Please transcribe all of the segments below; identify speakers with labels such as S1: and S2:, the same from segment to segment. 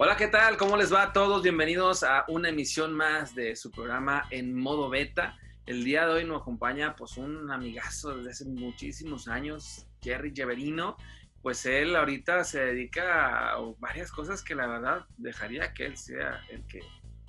S1: Hola, ¿qué tal? ¿Cómo les va a todos? Bienvenidos a una emisión más de su programa en modo beta. El día de hoy nos acompaña pues un amigazo desde hace muchísimos años, Jerry Jeverino. Pues él ahorita se dedica a varias cosas que la verdad dejaría que él sea el que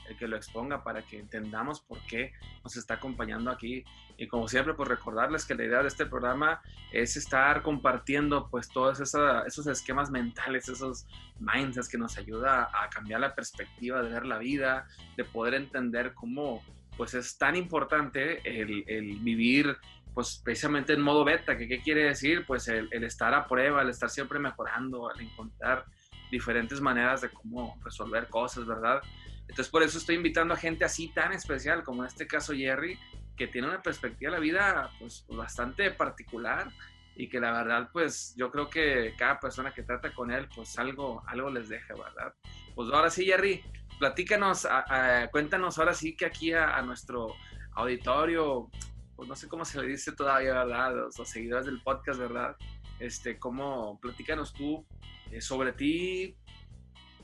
S1: el que lo exponga para que entendamos por qué nos está acompañando aquí. Y como siempre, pues recordarles que la idea de este programa es estar compartiendo pues todos esos esquemas mentales, esos mindsets que nos ayuda a cambiar la perspectiva de ver la vida, de poder entender cómo pues es tan importante el, el vivir pues precisamente en modo beta, que qué quiere decir, pues el, el estar a prueba, el estar siempre mejorando, el encontrar diferentes maneras de cómo resolver cosas, ¿verdad? Entonces por eso estoy invitando a gente así tan especial como en este caso Jerry, que tiene una perspectiva de la vida pues bastante particular y que la verdad pues yo creo que cada persona que trata con él pues algo, algo les deja, ¿verdad? Pues ahora sí Jerry, platícanos, cuéntanos ahora sí que aquí a, nuestro auditorio, pues no sé cómo se le dice todavía, ¿verdad? Los, los seguidores del podcast, ¿verdad? Este, cómo, platícanos tú eh, sobre ti,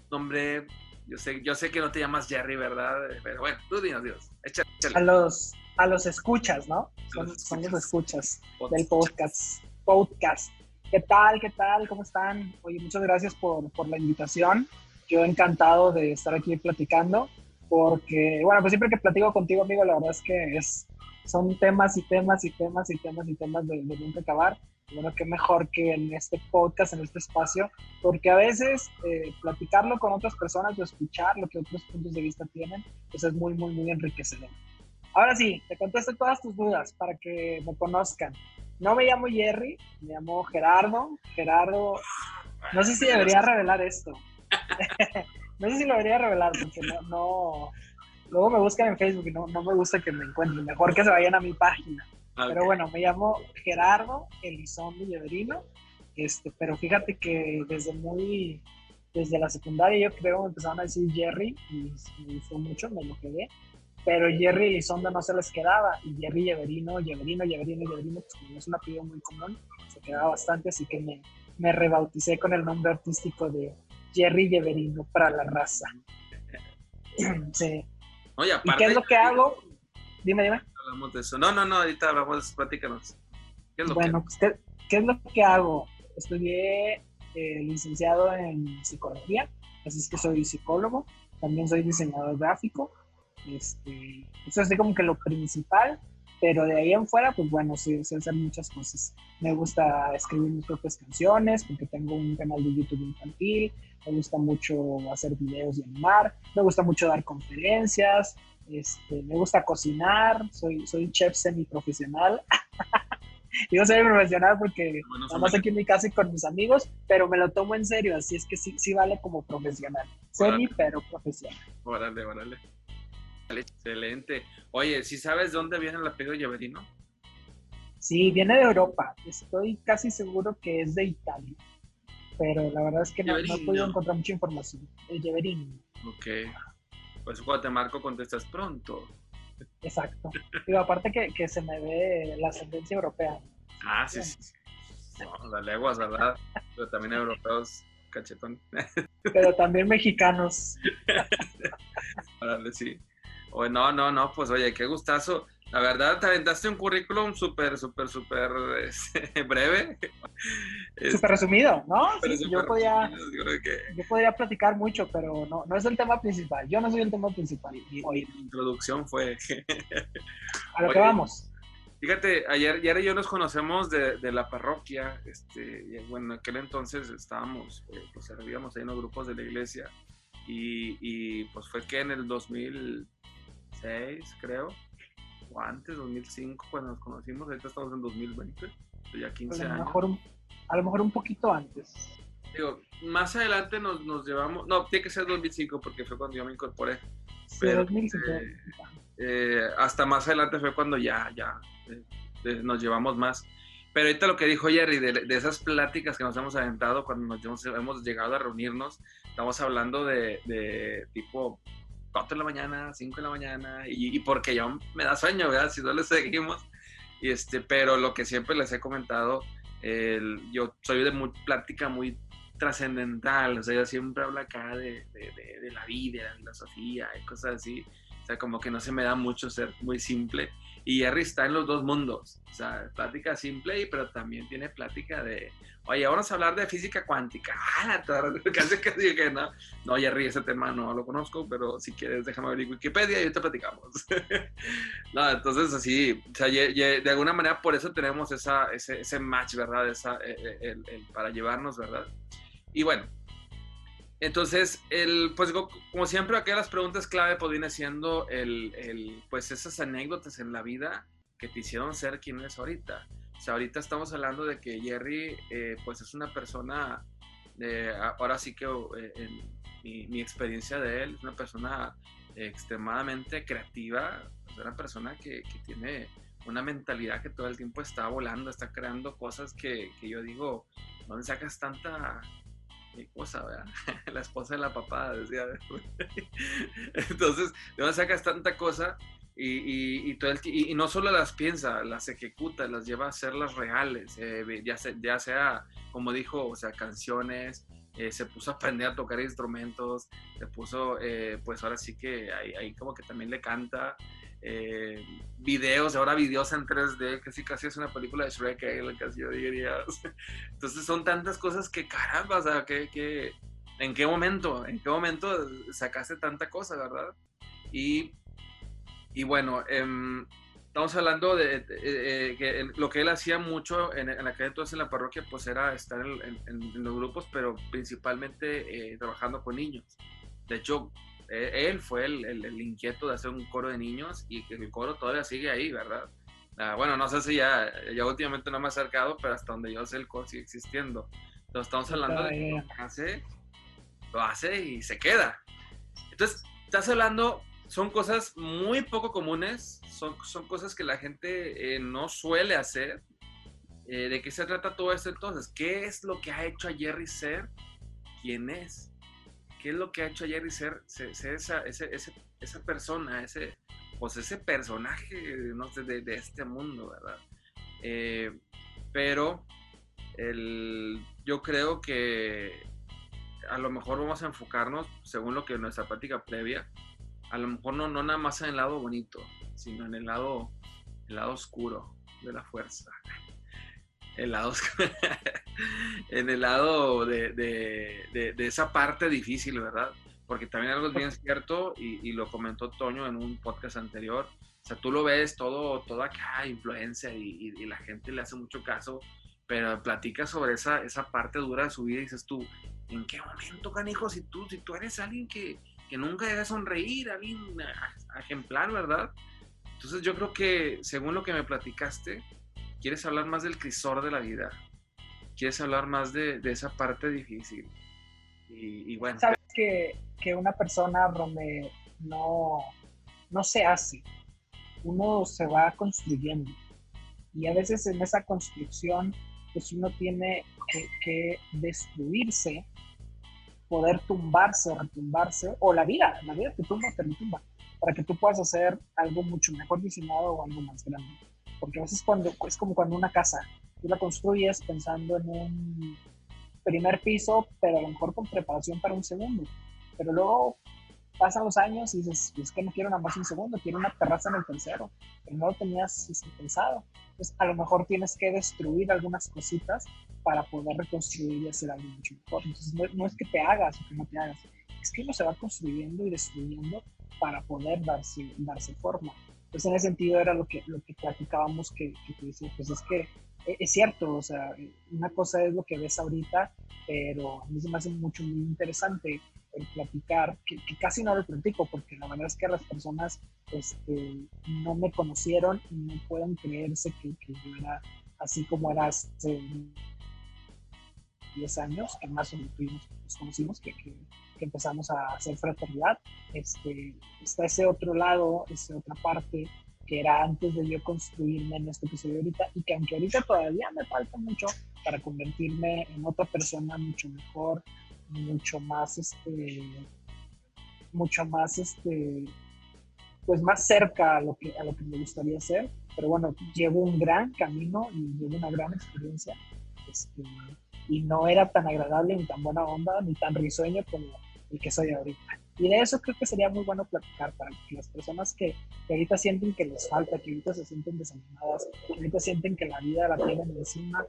S1: nombre, yo sé, yo sé que no te llamas Jerry, ¿verdad? Pero bueno, tú dinos, Dios. Échale,
S2: A los, a los escuchas, ¿no? Son los escuchas, del podcast. Podcast. ¿Qué tal? ¿Qué tal? ¿Cómo están? Oye, muchas gracias por, por la invitación. Yo encantado de estar aquí platicando, porque, bueno, pues siempre que platico contigo, amigo, la verdad es que es, son temas y temas y temas y temas y temas de, de nunca acabar bueno, qué mejor que en este podcast, en este espacio, porque a veces eh, platicarlo con otras personas o escuchar lo que otros puntos de vista tienen, pues es muy, muy, muy enriquecedor. Ahora sí, te contesto todas tus dudas para que me conozcan. No me llamo Jerry, me llamo Gerardo. Gerardo, no sé si debería revelar esto. no sé si lo debería revelar porque no, no, luego me buscan en Facebook y no, no me gusta que me encuentren. Mejor que se vayan a mi página. Pero bueno, me llamo Gerardo Elizondo Lleverino, este, pero fíjate que desde muy, desde la secundaria yo creo empezaron a decir Jerry y me gustó mucho, me lo quedé, pero Jerry Elizondo no se les quedaba y Jerry Lleverino, Lleverino, Lleverino, Lleverino, pues como es un apellido muy común, se quedaba bastante, así que me, me rebauticé con el nombre artístico de Jerry Lleverino para la raza. sí.
S1: Oye,
S2: aparte, ¿Y qué es lo que hago? Dime, dime
S1: hablamos de eso. No, no, no, ahorita hablamos de eso, platícanos.
S2: ¿Qué es lo bueno, que... Pues, ¿qué, es lo que hago? Estudié eh, licenciado en psicología, así es que soy psicólogo, también soy diseñador gráfico. Este, eso es como que lo principal, pero de ahí en fuera, pues bueno, sí, sé hacer muchas cosas. Me gusta escribir mis propias canciones, porque tengo un canal de YouTube infantil, me gusta mucho hacer videos y animar, me gusta mucho dar conferencias, este, me gusta cocinar, soy, soy chef semiprofesional. Digo profesional porque bueno, más aquí en mi casa y con mis amigos, pero me lo tomo en serio, así es que sí, sí vale como profesional. Semi, pero profesional.
S1: Órale, órale. Excelente. Oye, ¿sí sabes dónde viene el apellido Lleverino?
S2: Sí, viene de Europa. Estoy casi seguro que es de Italia. Pero la verdad es que no, no, he podido encontrar mucha información. El Lleverino.
S1: Ok. Pues cuando te marco contestas pronto.
S2: Exacto. Digo, aparte que, que se me ve la ascendencia europea.
S1: Ah, sí, sí. No, las leguas, ¿verdad? Pero también europeos cachetón.
S2: Pero también mexicanos.
S1: Órale, sí. Oye, no, no, no, pues oye, qué gustazo. La verdad, te aventaste un currículum súper, súper, súper este, breve.
S2: Súper resumido, ¿no? yo, podía, yo podría platicar mucho, pero no, no es el tema principal. Yo no soy el tema principal.
S1: La introducción fue...
S2: A lo que vamos.
S1: Fíjate, ayer, ayer y yo nos conocemos de, de la parroquia. Este, y, bueno, en aquel entonces estábamos, eh, pues servíamos ahí en los grupos de la iglesia. Y, y pues fue que en el 2006, creo, o antes, 2005, cuando nos conocimos, ahorita estamos en 2020, ya 15
S2: a lo
S1: años.
S2: Mejor, a lo mejor un poquito antes.
S1: Digo, más adelante nos, nos llevamos, no, tiene que ser 2005 porque fue cuando yo me incorporé.
S2: Sí, pero, 2005.
S1: Eh, eh, hasta más adelante fue cuando ya, ya eh, nos llevamos más. Pero ahorita lo que dijo Jerry, de, de, esas pláticas que nos hemos aventado cuando nos hemos, hemos llegado a reunirnos, estamos hablando de, de tipo 4 de la mañana, 5 de la mañana, y, porque ya me da sueño, ¿verdad? Si no le seguimos. Y este, pero lo que siempre les he comentado, el, yo soy de muy plática muy trascendental, o sea, ella siempre habla acá de, de, de, la vida, de la filosofía y cosas así, o sea, como que no se me da mucho ser muy simple. Y Jerry está en los dos mundos, o sea, plática simple, pero también tiene plática de, oye, vamos a hablar de física cuántica. Ah, tarde, casi que no, no, Jerry, ese tema no lo conozco, pero si quieres déjame abrir Wikipedia y te platicamos. no, entonces así, o sea, de alguna manera por eso tenemos esa, ese, ese match, ¿verdad? Esa, eh, eh, el, el, para llevarnos, ¿verdad? Y bueno, entonces, el, pues como siempre, aquí las preguntas clave pues viene siendo el, el, pues esas anécdotas en la vida que te hicieron ser quien eres ahorita. O sea, ahorita estamos hablando de que Jerry, eh, pues es una persona, eh, ahora sí que eh, en mi, experiencia de él, es una persona extremadamente creativa, es una persona que, que, tiene una mentalidad que todo el tiempo está volando, está creando cosas que, que yo digo, ¿dónde sacas tanta mi cosa, ¿verdad? La esposa de la papada, decía. Entonces, ¿de dónde sacas tanta cosa? Y, y, todo el, y, no solo las piensa, las ejecuta, las lleva a hacerlas reales, eh, ya, sea, ya, sea, como dijo, o sea, canciones, eh, se puso a aprender a tocar instrumentos, se puso, eh, pues ahora sí que ahí, ahí, como que también le canta, videos, ahora videos en 3D, casi casi es una película de Shrek, casi yo diría. Entonces son tantas cosas que caramba, o sea, que, que, ¿en qué momento, en qué momento sacaste tanta cosa, verdad? Y y bueno, em, estamos hablando de, eh, que lo que él hacía mucho en, en aquel entonces en la parroquia, pues era estar en, los grupos, pero principalmente eh, trabajando con niños. De hecho, él fue el, el, inquieto de hacer un coro de niños y que el coro todavía sigue ahí, ¿verdad? Ah, bueno, no sé si ya, ya últimamente no me ha acercado, pero hasta donde yo sé el coro sigue existiendo. Entonces estamos hablando de que lo hace, lo hace y se queda. Entonces, estás hablando son cosas muy poco comunes, son, son cosas que la gente eh, no suele hacer. Eh, ¿De qué se trata todo esto entonces? ¿Qué es lo que ha hecho a Jerry ser quien es? ¿Qué es lo que ha hecho a Jerry ser, esa, esa, persona, ese, pues ese personaje no de, este mundo, verdad? Eh, pero el, yo creo que a lo mejor vamos a enfocarnos, según lo que nuestra práctica previa, a lo mejor no, no nada más en el lado bonito, sino en el lado, el lado oscuro de la fuerza. El lado en el lado de, de, de, esa parte difícil, ¿verdad? Porque también algo es bien cierto, y, y, lo comentó Toño en un podcast anterior, o sea, tú lo ves todo, todo acá, influencia, y, y, la gente le hace mucho caso, pero platica sobre esa, esa parte dura de su vida y dices tú, ¿en qué momento, canijo, si tú, si tú eres alguien que, que nunca debe sonreír, alguien ejemplar, ¿verdad? Entonces yo creo que, según lo que me platicaste, quieres hablar más del crisor de la vida, quieres hablar más de, esa parte difícil. Y, bueno.
S2: Sabes que, una persona, Rome, no, no se hace, uno se va construyendo. Y a veces en esa construcción, pues uno tiene que, que destruirse poder tumbarse o retumbarse, o la vida, la vida te tumba te retumba, para que tú puedas hacer algo mucho mejor diseñado o algo más grande. Porque a veces cuando, es como cuando una casa, tú la construyes pensando en un primer piso, pero a lo mejor con preparación para un segundo. Pero luego pasan los años y dices, es que no quiero nada más un segundo, quiero una terraza en el tercero, pero no lo tenías este, pensado. Entonces, a lo mejor tienes que destruir algunas cositas para poder reconstruir y hacer algo mucho mejor. Entonces, no, es que te hagas o que no te hagas, es que uno se va construyendo y destruyendo para poder darse, darse forma. Entonces, en ese sentido era lo que, lo que platicábamos que, que decía, pues es que e, es cierto, o sea, una cosa es lo que ves ahorita, pero a mí se me hace mucho, muy interesante el platicar, que, casi no lo platico, porque la verdad es que las personas este, no me conocieron y no pueden creerse que, yo era así como era 10 años, que más menos nos conocimos, que, que, empezamos a hacer fraternidad. Este, está ese otro lado, esa otra parte que era antes de yo construirme en este episodio ahorita y que aunque ahorita todavía me falta mucho para convertirme en otra persona mucho mejor, mucho más, este, mucho más, este, pues más cerca a lo que, a lo que me gustaría hacer. Pero bueno, llevo un gran camino y llevo una gran experiencia. Este, y no era tan agradable ni tan buena onda ni tan risueño como el que soy ahorita. Y de eso creo que sería muy bueno platicar para que las personas que, ahorita sienten que les falta, que ahorita se sienten desanimadas, que ahorita sienten que la vida la tienen encima,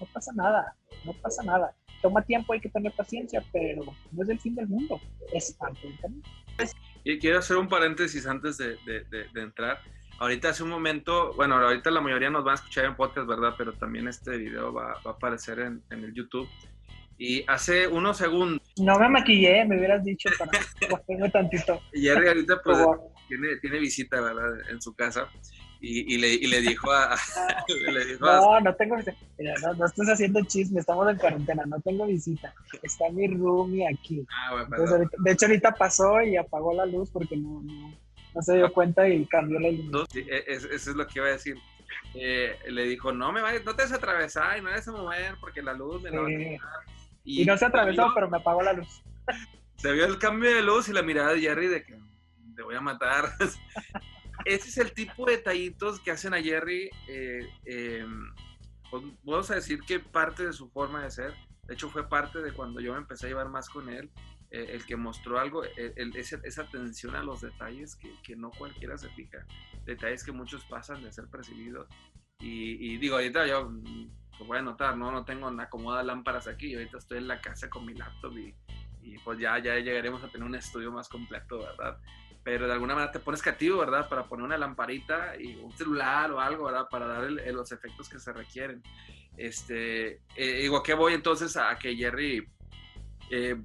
S2: no pasa nada, no pasa nada. Toma tiempo, hay que tener paciencia, pero no es el fin del mundo, es parte del camino.
S1: Y quiero hacer un paréntesis antes de, de, de, entrar. Ahorita hace un momento, bueno, ahorita la mayoría nos van a escuchar en podcast, ¿verdad? Pero también este video va, va a aparecer en, en el YouTube. Y hace unos segundos.
S2: No me maquillé, me hubieras dicho para tantito.
S1: Y Jerry ahorita pues tiene, tiene, visita, ¿verdad? En su casa. Y, y, le, y le, dijo a.
S2: no, no tengo visita. Mira, no, no estás haciendo chisme, estamos en cuarentena, no tengo visita. Está mi roomie aquí. Ah, bueno, de hecho, ahorita pasó y apagó la luz porque no, no, no se dio cuenta y cambió la luz.
S1: Sí, e, eso es lo que iba a decir. Eh, le dijo, no me vayas, no te a atravesar y no vayas a mover porque la luz me la va a
S2: y, no se atravesó, pero me apagó la luz.
S1: Se vio el cambio de luz y la mirada de Jerry de que te voy a matar. Ese es el tipo de detallitos que hacen a Jerry. Eh, em, pues, vamos a decir que parte de su forma de ser. De hecho, fue parte de cuando yo me empecé a llevar más con él. Eh, el que mostró algo, eh, esa atención a los detalles que, que, no cualquiera se fija. Detalles que muchos pasan de ser percibidos. Y, y digo, ahorita yo lo voy a notar, ¿no? No tengo una acomoda lámparas aquí, ahorita estoy en la casa con mi laptop y, y, pues ya, ya llegaremos a tener un estudio más completo, ¿verdad? Pero de alguna manera te pones creativo, ¿verdad? Para poner una lamparita y un celular o algo, ¿verdad? Para dar los efectos que se requieren. Este, eh, digo, ¿qué voy entonces a que Jerry eh,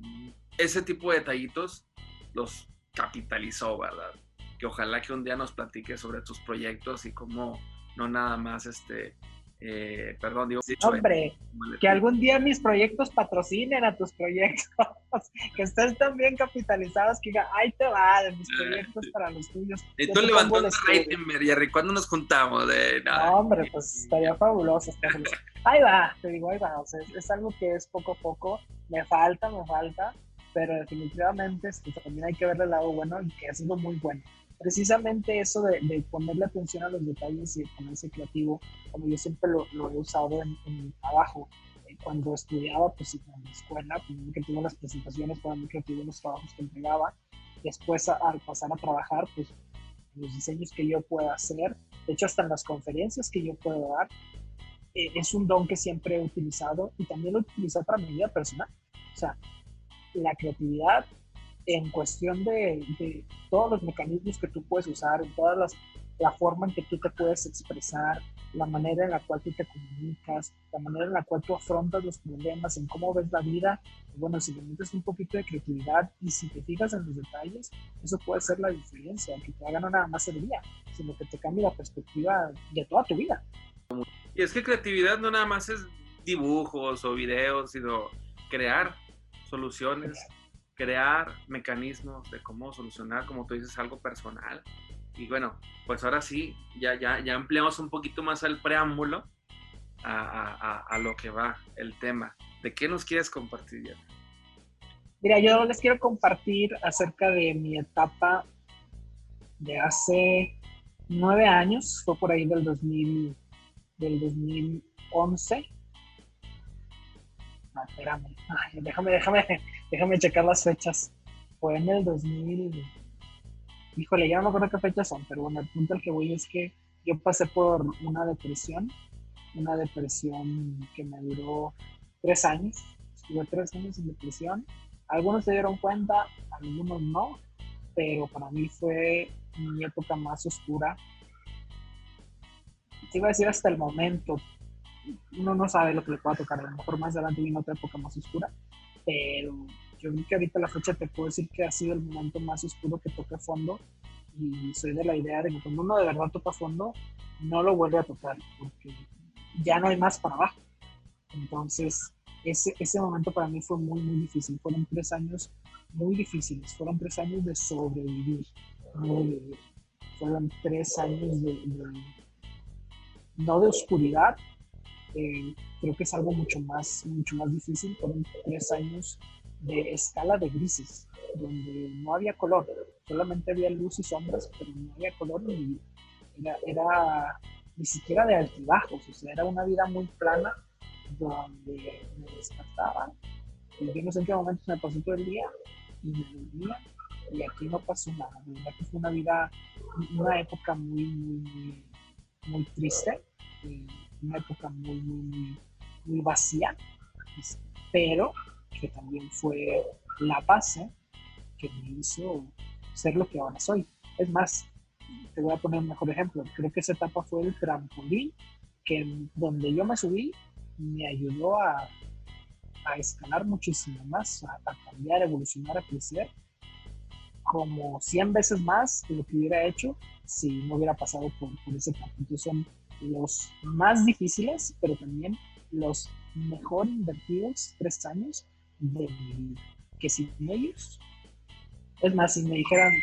S1: ese tipo de detallitos los capitalizó, ¿verdad? Que ojalá que un día nos platique sobre tus proyectos y cómo no nada más este, eh, perdón, digo.
S2: Hombre, que algún día mis proyectos patrocinen a tus proyectos, que estén tan bien capitalizados que diga, ahí te va, de mis ah, proyectos para los tuyos.
S1: Y tú levantando rating, Jerry, ¿cuándo nos juntamos? De,
S2: no, hombre, pues estaría fabuloso, Ahí va, te digo, ahí va, o sea, es, algo que es poco a poco, me falta, me falta, pero definitivamente este, también hay que verle el lado bueno y que ha sido muy bueno precisamente eso de, de, ponerle atención a los detalles y ponerse creativo, como yo siempre lo, he usado en, mi trabajo. Eh, cuando estudiaba, pues en la escuela, pues, muy creativo las presentaciones, para muy creativo los trabajos que entregaba. Después, al pasar a trabajar, pues los diseños que yo pueda hacer, de hecho, hasta en las conferencias que yo puedo dar, eh, es un don que siempre he utilizado y también lo he utilizado para mi vida personal. O sea, la creatividad en cuestión de, todos los mecanismos que tú puedes usar, en todas las, la forma en que tú te puedes expresar, la manera en la cual tú te comunicas, la manera en la cual tú afrontas los problemas, en cómo ves la vida. Bueno, si le metes un poquito de creatividad y si te fijas en los detalles, eso puede ser la diferencia, que te haga no nada más el día, sino que te cambie la perspectiva de toda tu vida.
S1: Y es que creatividad no nada más es dibujos o videos, sino crear soluciones crear mecanismos de cómo solucionar, como tú dices, algo personal. Y bueno, pues ahora sí, ya, ya, ampliamos un poquito más el preámbulo a, lo que va el tema. ¿De qué nos quieres compartir,
S2: Mira, yo les quiero compartir acerca de mi etapa de hace nueve años, fue por ahí del, 2000, del 2011. No, espérame, déjame, déjame, Déjame checar las fechas. Fue en el 2000. Híjole, ya no me acuerdo qué fechas son, pero bueno, el punto al que voy es que yo pasé por una depresión, una depresión que me duró tres años. Estuve tres años en depresión. Algunos se dieron cuenta, algunos no, pero para mí fue mi época más oscura. Te iba a decir hasta el momento, uno no sabe lo que le pueda tocar, a lo mejor más adelante viene otra época más oscura, pero yo creo que ahorita la fecha te puedo decir que ha sido el momento más oscuro que toca fondo y soy de la idea de que cuando uno de verdad toca fondo, no lo vuelve a tocar porque ya no hay más para abajo. Entonces, ese, ese momento para mí fue muy, muy difícil. Fueron tres años muy difíciles, fueron tres años de sobrevivir, Fueron tres años de, no de oscuridad, eh, creo que es algo mucho más, mucho más difícil. Fueron tres años de escala de grises, donde no había color, solamente había luz y sombras, pero no había color ni era, era ni siquiera de altibajos, o sea, era una vida muy plana, donde me despertaba y yo no sé en qué momento me pasó todo el día y me dormía y aquí no pasó nada. De verdad que fue una vida, una época muy, muy, muy, triste, una época muy, muy, vacía, pero que también fue la base que me hizo ser lo que ahora soy. Es más, te voy a poner un mejor ejemplo. Creo que esa etapa fue el trampolín que donde yo me subí me ayudó a, a escalar muchísimo más, a, cambiar, a evolucionar, a crecer como 100 veces más de lo que hubiera hecho si no hubiera pasado por, por ese. Entonces son los más difíciles, pero también los mejor invertidos tres años de mi vida. Que sin ellos, es más, si me dijeran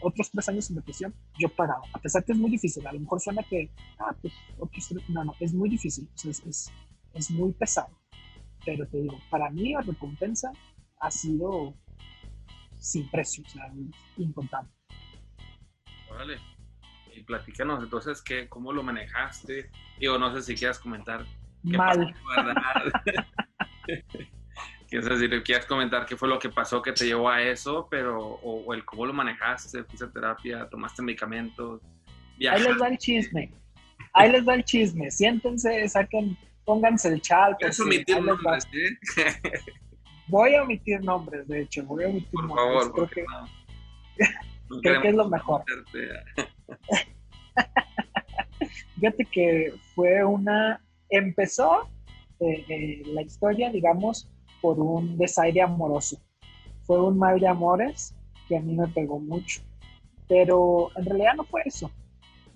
S2: otros tres años en depresión, yo pagaba. A pesar que es muy difícil, a lo mejor suena que, ah, pues otros tres, no, no, es muy difícil, es, es, es muy pesado. Pero te digo, para mí la recompensa ha sido sin precio, o sea, incontable.
S1: Vale. Y platícanos entonces qué, cómo lo manejaste. Digo, no sé si quieras comentar.
S2: Mal.
S1: Quieres decir, quieres comentar qué fue lo que pasó que te llevó a eso, pero, o, el cómo lo manejaste, fuiste a terapia, tomaste medicamentos.
S2: Ahí les va el chisme. Ahí les va el chisme. Siéntense, saquen, pónganse el chat.
S1: Eso omitir nombres,
S2: Voy a omitir nombres, de hecho, voy a omitir
S1: Por
S2: nombres.
S1: Favor, creo
S2: que, creo que es lo mejor. Fíjate que fue una. Empezó eh, eh, la historia, digamos, por un desaire amoroso. Fue un mal de amores que a mí me pegó mucho. Pero en realidad no fue eso.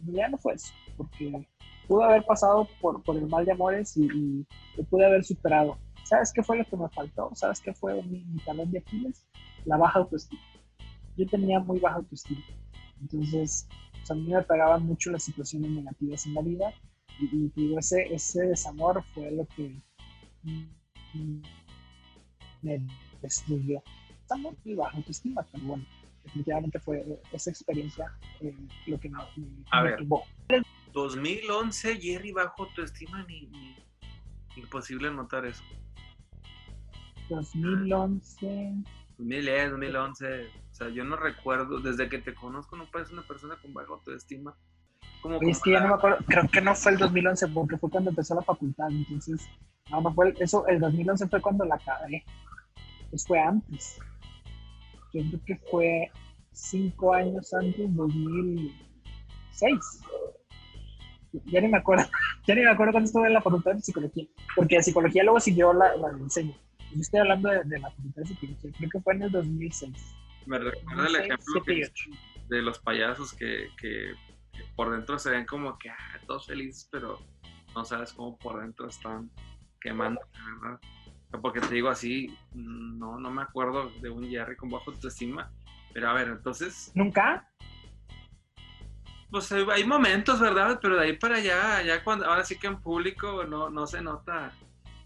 S2: En realidad no fue eso. Porque pudo haber pasado por, por el mal de amores y, y lo pude haber superado. ¿Sabes qué fue lo que me faltó? ¿Sabes qué fue mi, mi talón de Aquiles? La baja autoestima. Yo tenía muy baja autoestima. Entonces, pues, a mí me pegaban mucho las situaciones negativas en la vida y, digo, ese, ese desamor fue lo que me destruyó. Está muy baja autoestima, pero bueno, definitivamente fue esa experiencia eh, lo que me, me,
S1: a ver, 2011, Jerry bajo autoestima, ni, ni, imposible notar eso.
S2: 2011.
S1: 2010, 2011. O sea, yo no recuerdo, desde que te conozco, no pareces una persona con baja autoestima.
S2: Como es que ya no me acuerdo, creo que no fue el 2011 porque fue cuando empezó la facultad, entonces, no, no fue, eso, el 2011 fue cuando la acabé, pues fue antes. Yo creo que fue cinco años antes, 2006. Ya ni me acuerdo, ya ni me acuerdo cuando estuve en la facultad de psicología, porque de psicología luego siguió la, la enseño. Yo estoy hablando de, de la facultad de psicología, creo que fue en el 2006.
S1: Me recuerda el ejemplo de los payasos que, que, por dentro se ven como que ah, todos felices, pero no sabes cómo por dentro están quemando, ¿verdad? Porque te digo así, no, no me acuerdo de un Jerry con bajo autoestima, pero a ver, entonces...
S2: ¿Nunca?
S1: Pues hay momentos, ¿verdad? Pero de ahí para allá, ya cuando, ahora sí que en público no, no se nota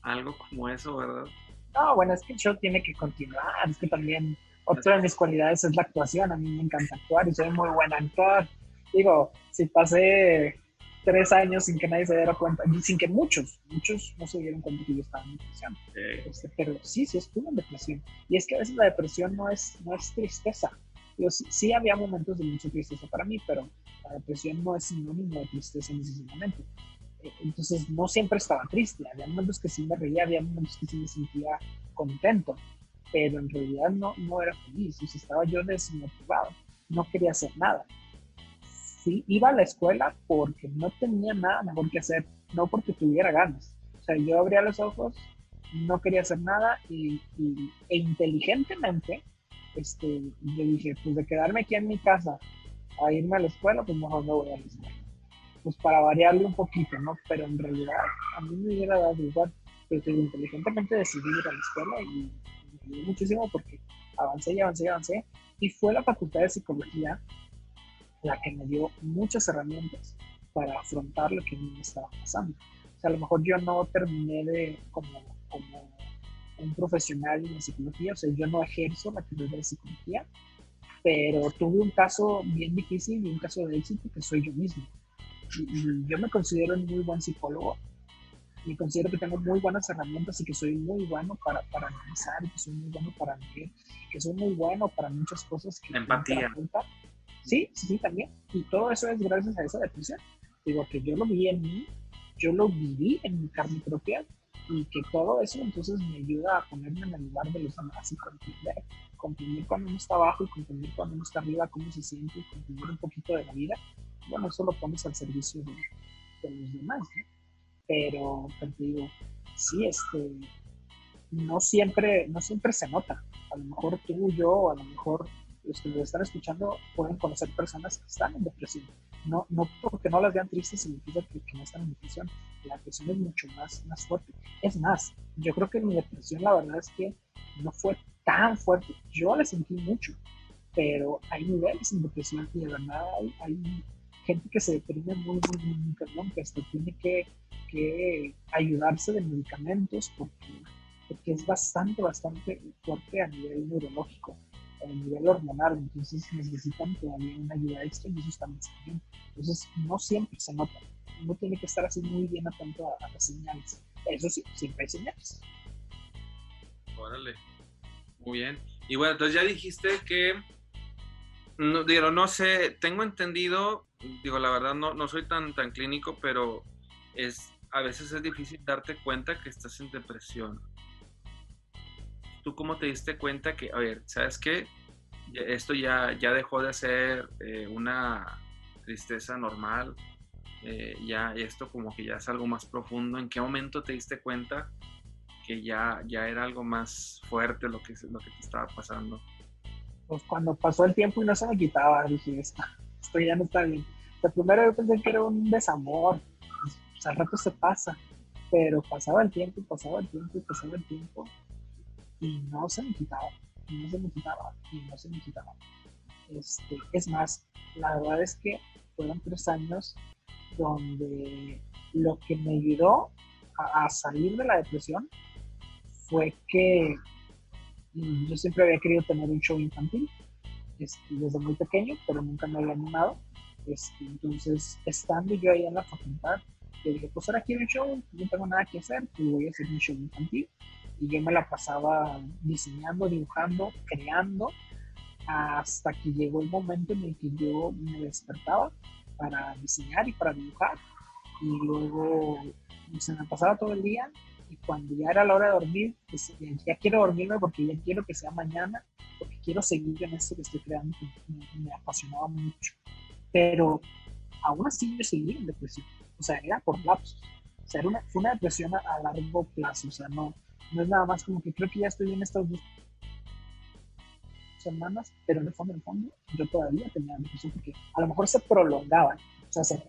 S1: algo como eso, ¿verdad?
S2: No, bueno, es que el show tiene que continuar, es que también otra de mis cualidades es la actuación, a mí me encanta actuar y soy muy buena actor. Digo, si pasé tres años sin que nadie se diera cuenta, sin que muchos, muchos no se dieron cuenta que yo estaba en depresión. Este, pero sí, sí estuve en depresión. Y es que a veces la depresión no es, no es tristeza. Digo, sí, sí, había momentos de mucha tristeza para mí, pero la depresión no es sinónimo de tristeza necesariamente. Entonces no siempre estaba triste, había momentos que sí me reía, había momentos que sí me sentía contento, pero en realidad no, no era feliz, o estaba yo desmotivado, no quería hacer nada. Sí, iba a la escuela porque no tenía nada mejor que hacer, no porque tuviera ganas. O sea, yo abría los ojos, no quería hacer nada y, e inteligentemente este, yo dije, pues de quedarme aquí en mi casa a irme a la escuela, pues mejor no voy a la escuela. Pues para variarle un poquito, ¿no? Pero en realidad a mí me hubiera dado igual. Pero inteligentemente decidí ir a la escuela y muchísimo porque avancé y avancé y avancé. Y fue la Facultad de Psicología la que me dio muchas herramientas para afrontar lo que me estaba pasando. O sea, a lo mejor yo no terminé de como, como un profesional en psicología, o sea, yo no ejerzo la carrera de psicología, pero tuve un caso bien difícil y un caso de éxito que soy yo mismo. Y, y yo me considero un muy buen psicólogo me considero que tengo muy buenas herramientas y que soy muy bueno para, para analizar, que soy muy bueno para leer, que soy muy bueno para muchas cosas. Que
S1: Empatía.
S2: Sí, sí, también. Y todo eso es gracias a esa depresión. Digo, que yo lo vi en mí, yo lo viví en mi carne propia y que todo eso entonces me ayuda a ponerme en el lugar de los demás y comprender, comprender cuando uno está abajo y comprender cuando uno está arriba, cómo se siente y comprender un poquito de la vida. Bueno, eso lo pones al servicio de, los demás, ¿no? pero, te digo, sí, este, no siempre, no siempre se nota. A lo mejor tú, yo, a lo mejor los que me están escuchando pueden conocer personas que están en depresión. No, no porque no las vean tristes significa que, no están en depresión. La depresión es mucho más, más fuerte. Es más, yo creo que mi depresión la verdad es que no fue tan fuerte. Yo la sentí mucho, pero hay niveles en depresión y de verdad hay gente que se deprime muy, muy, muy, muy perdón, que hasta tiene que, que, ayudarse de medicamentos porque, porque, es bastante, bastante fuerte a nivel neurológico, a nivel hormonal, entonces necesitan todavía una ayuda extra y eso está bien. Entonces, no siempre se nota. Uno tiene que estar así muy bien atento a, a las señales. Eso sí, siempre hay señales.
S1: Órale. Muy bien. Y bueno, entonces ya dijiste que no, digo, no sé, tengo entendido, digo, la verdad no, no soy tan, tan clínico, pero es, a veces es difícil darte cuenta que estás en depresión. ¿Tú cómo te diste cuenta que, a ver, ¿sabes qué? Esto ya, ya dejó de ser eh, una tristeza normal, eh, ya esto como que ya es algo más profundo. ¿En qué momento te diste cuenta que ya, ya era algo más fuerte lo que, lo que te estaba pasando?
S2: pues cuando pasó el tiempo y no se me quitaba, dije, esto ya no está bien. O primero yo pensé que era un desamor, al rato se pasa, pero pasaba el tiempo pasaba el tiempo pasaba el tiempo y no se me quitaba, no se me quitaba, y no se me quitaba. Este, es más, la verdad es que fueron tres años donde lo que me ayudó a, a salir de la depresión fue que yo siempre había querido tener un show infantil este, desde muy pequeño, pero nunca me había animado. Este, entonces, estando yo ahí en la facultad, yo dije, pues ahora quiero un show, no tengo nada que hacer, pues voy a hacer un show infantil. Y yo me la pasaba diseñando, dibujando, creando, hasta que llegó el momento en el que yo me despertaba para diseñar y para dibujar. Y luego se me pasaba todo el día y cuando ya era la hora de dormir, pues, ya quiero dormirme porque ya quiero que sea mañana, porque quiero seguir en esto que estoy creando, que me, apasionaba mucho. Pero aún así yo seguí en depresión, o sea, era por lapsos. O sea, era una, fue una depresión a, largo plazo, o sea, no, no es nada más como que creo que ya estoy en estas dos semanas, pero en el fondo, en el fondo, yo todavía tenía depresión porque a lo mejor se prolongaba, o sea, se,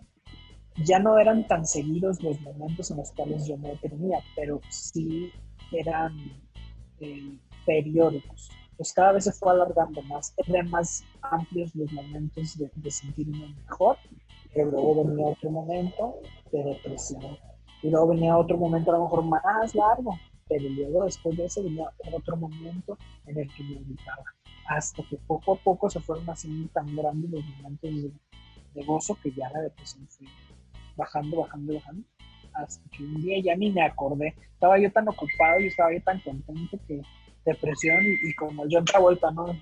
S2: ya no eran tan seguidos los momentos en los cuales yo me detenía, pero sí eran eh, periódicos. Pues cada vez se fue alargando más, eran más amplios los momentos de, sentirme mejor, pero luego venía otro momento de depresión. Y luego venía otro momento a lo mejor más largo, pero luego después de eso venía otro momento en el que me evitaba. Hasta que poco a poco se fueron haciendo tan grandes los momentos de, de gozo que ya la depresión fue bajando, bajando, bajando, hasta que un día ya ni me acordé. Estaba yo tan ocupado y estaba yo tan contento que depresión y, como yo otra vuelta, ¿no?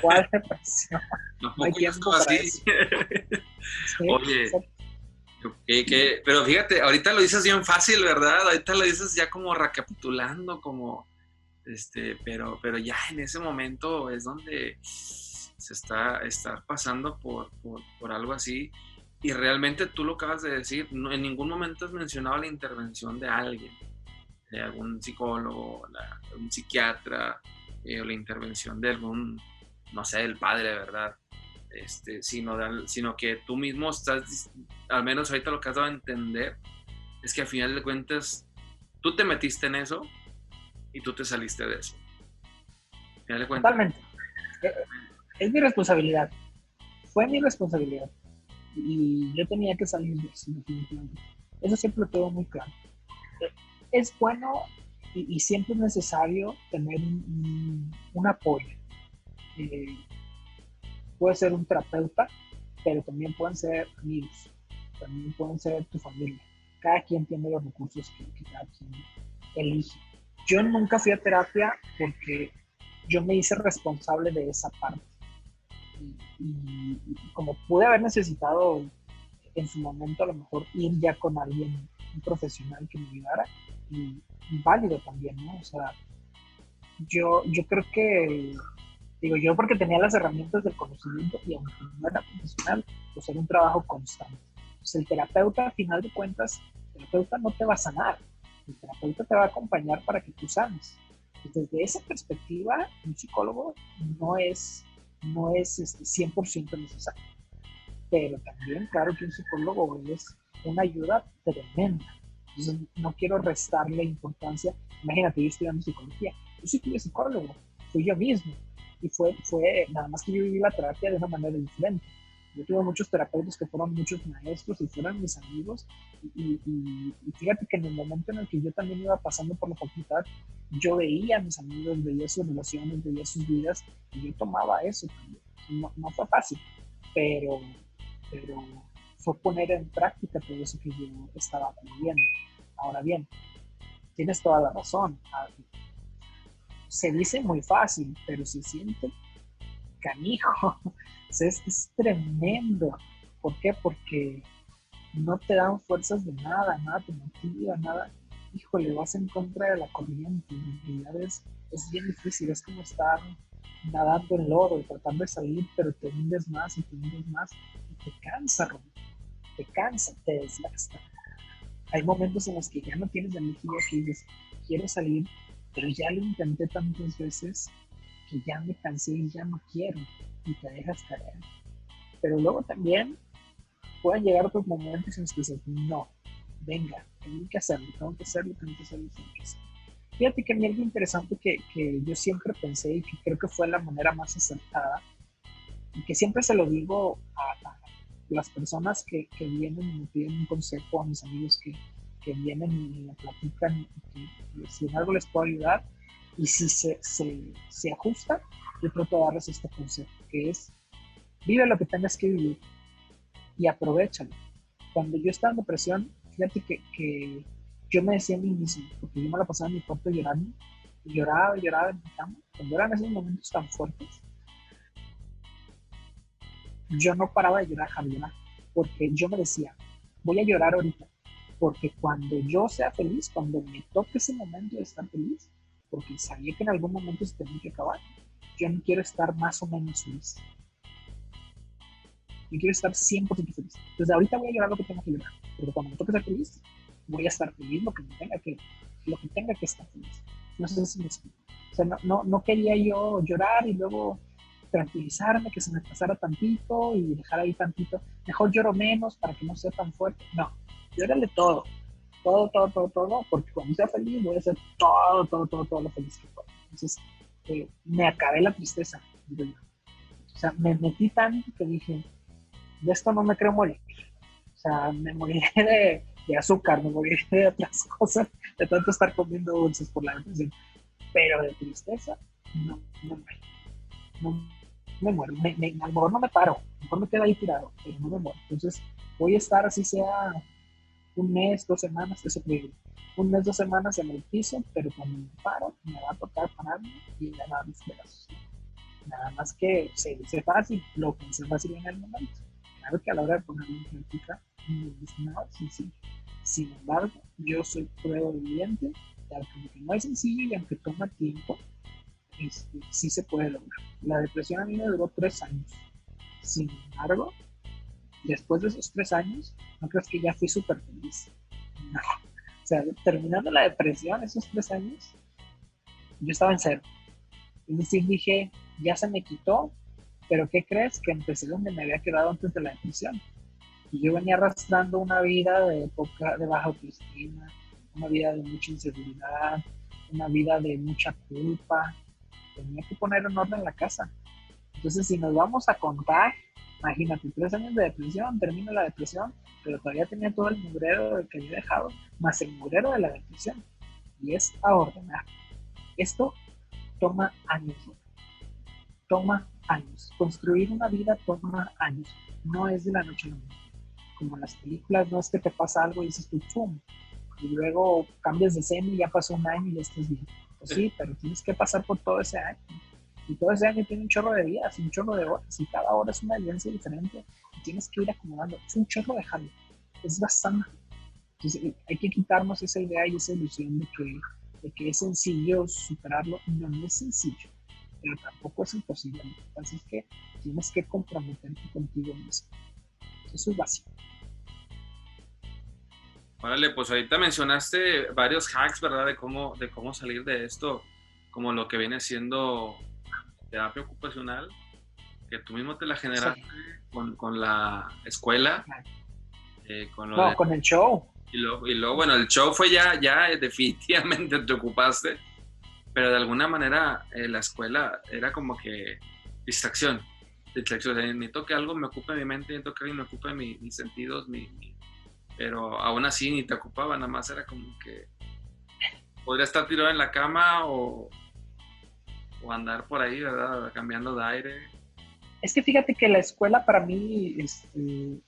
S2: ¿Cuál depresión?
S1: No, hay tiempo así. Oye, pero fíjate, ahorita lo dices bien fácil, ¿verdad? Ahorita lo dices ya como recapitulando, como, este, pero, pero ya en ese momento es donde se está, está pasando por, por, por algo así y realmente tú lo acabas de decir, en ningún momento has mencionado la intervención de alguien, de algún psicólogo, un psiquiatra, eh, o la intervención de algún, no sé, el padre, ¿verdad? Este, sino, sino que tú mismo estás, al menos ahorita lo que has dado a entender, es que al final de cuentas, tú te metiste en eso y tú te saliste de eso.
S2: Totalmente. Es mi responsabilidad. Fue mi responsabilidad y yo tenía que salir de eso. Eso siempre lo tengo muy claro. Es bueno y, siempre es necesario tener un, apoyo. Eh, puede ser un terapeuta, pero también pueden ser amigos, también pueden ser tu familia. cada quien tiene los recursos que, que cada quien elige. Yo nunca fui a terapia porque yo me hice responsable de esa parte. Y, como pude haber necesitado en su momento a lo mejor ir ya con alguien, un profesional que me ayudara, y, válido también, ¿no? O sea, yo, yo creo que, digo yo porque tenía las herramientas del conocimiento y aunque no era profesional, pues era un trabajo constante. Pues el terapeuta, a final de cuentas, el terapeuta no te va a sanar, el terapeuta te va a acompañar para que tú sanes. Desde esa perspectiva, un psicólogo no es, no es este 100% necesario. Pero también, claro que un psicólogo es una ayuda tremenda. Entonces, no quiero restarle importancia. Imagínate, yo estudiando psicología. Yo sí fui psicólogo, fui yo mismo. Y fue, fue nada más que yo viví la terapia de una manera diferente. Yo tuve muchos terapeutas que fueron muchos maestros y fueron mis amigos. Y, fíjate que en el momento en el que yo también iba pasando por la facultad, yo veía a mis amigos, veía sus relaciones, veía sus vidas y yo tomaba eso No, no fue fácil, pero, pero fue poner en práctica todo eso que yo estaba aprendiendo. Ahora bien, tienes toda la razón. Se dice muy fácil, pero se siente canijo. es, es tremendo. ¿Por qué? Porque no te dan fuerzas de nada, nada te motiva, nada. Híjole, vas en contra de la corriente. En realidad es, es bien difícil, es como estar nadando en lodo y tratando de salir, pero te hundes más y te hundes más y te cansa, Te cansa, te desgasta. Hay momentos en los que ya no tienes energía, que dices, quiero salir, pero ya lo intenté tantas veces que ya me cansé y ya no quiero y te dejas caer. Pero luego también pueden llegar otros momentos en los que dices, no, venga, tengo que hacerlo, tengo que hacerlo, tengo que hacerlo, tengo que hacerlo. Fíjate que a mí algo interesante que, que yo siempre pensé y que creo que fue la manera más acertada, y que siempre se lo digo a, las personas que, vienen y me piden un consejo, a mis amigos que, vienen y me platican, que, si en algo les puedo ayudar, y si se, se, se ajusta, yo trato de darles este consejo, que es, vive lo que tengas que vivir y aprovechalo. Cuando yo estaba en depresión, fíjate que, que yo me decía a mí mismo, porque yo me la pasaba en mi cuarto llorando, lloraba lloraba en mi cama, cuando eran esos momentos tan fuertes, yo no paraba de llorar, Javier, porque yo me decía, voy a llorar ahorita, porque cuando yo sea feliz, cuando me toque ese momento de estar feliz, porque sabía que en algún momento se tenía que acabar, yo no quiero estar más o menos feliz. Yo quiero estar 100% feliz. Entonces, ahorita voy a llorar lo que tenga que llorar. Porque cuando me toque estar feliz, voy a estar feliz lo que tenga que, lo que, tenga que estar feliz. No sé si me explico. O sea, no, no, no quería yo llorar y luego tranquilizarme, que se me pasara tantito y dejar ahí tantito. Mejor lloro menos para que no sea tan fuerte. No, llórale todo. Todo, todo, todo, todo, porque cuando sea feliz voy a hacer todo, todo, todo, todo lo feliz que pueda. Entonces, me acabé la tristeza. O sea, me metí tanto que dije, de esto no me creo morir. O sea, me moriré de, de azúcar, me moriré de otras cosas, de tanto estar comiendo dulces por la depresión. Pero de tristeza, no, no me me muero. Me, a lo mejor no me paro, a lo mejor me quedo ahí tirado, pero no me muero. Entonces, voy a estar así sea un mes, dos semanas, eso es un mes, dos semanas en el piso, pero cuando me paro, me va a tocar pararme y ganar mis pedazos. Nada más que se dice fácil, lo pensé fácil en el momento. Claro que a la hora de ponerlo en práctica no es nada sencillo. Sin embargo, yo soy prueba viviente de algo que no es sencillo y aunque toma tiempo, este, sí se puede lograr. La depresión a mí me duró tres años. Sin embargo, después de esos tres años, no crees que ya fui súper feliz. No. O sea, terminando la depresión, esos tres años, yo estaba en cero. Es decir, dije, ya se me quitó, pero ¿qué crees? Que empecé donde me había quedado antes de la depresión. Y yo venía arrastrando una vida de, poca, de baja autoestima, una vida de mucha inseguridad, una vida de mucha culpa. Tenía que poner en orden la casa. Entonces, si nos vamos a contar, Imagínate, tres años de depresión, termino la depresión, pero todavía tenía todo el mugrero que había dejado, más el mugrero de la depresión. Y es a ordenar. Esto toma años. Toma años. Construir una vida toma años. No es de la noche a la mañana. como en las películas, no es que te pasa algo y dices tú, chum, y luego cambias de escena y ya pasó un año y ya estás bien. Pues sí, pero tienes que pasar por todo ese año. Y todo ese año tiene un chorro de días, un chorro de horas, y cada hora es una vivencia diferente. Tienes que ir acomodando. Es un chorro de jale. Es bastante. Entonces, hay que quitarnos esa idea y esa ilusión de que, es sencillo superarlo. No, no es sencillo, pero tampoco es imposible. Es que tienes que comprometerte contigo mismo. Eso es básico.
S1: Órale, pues ahorita mencionaste varios hacks, ¿verdad? De cómo, de cómo salir de esto, como lo que viene siendo terapia ocupacional, que tú mismo te la generaste con, con, la escuela.
S2: Eh, con no, con el show.
S1: Y luego, y luego, bueno, el show fue ya, ya definitivamente te ocupaste, pero de alguna manera eh, la escuela era como que distracción. Distracción, necesito que algo me ocupe mi mente, necesito que alguien me ocupe mis sentidos, mi pero aún así ni te ocupaba, nada más era como que podría estar tirado en la cama o, o andar por ahí, ¿verdad? Cambiando de aire.
S2: Es que fíjate que la escuela para mí este,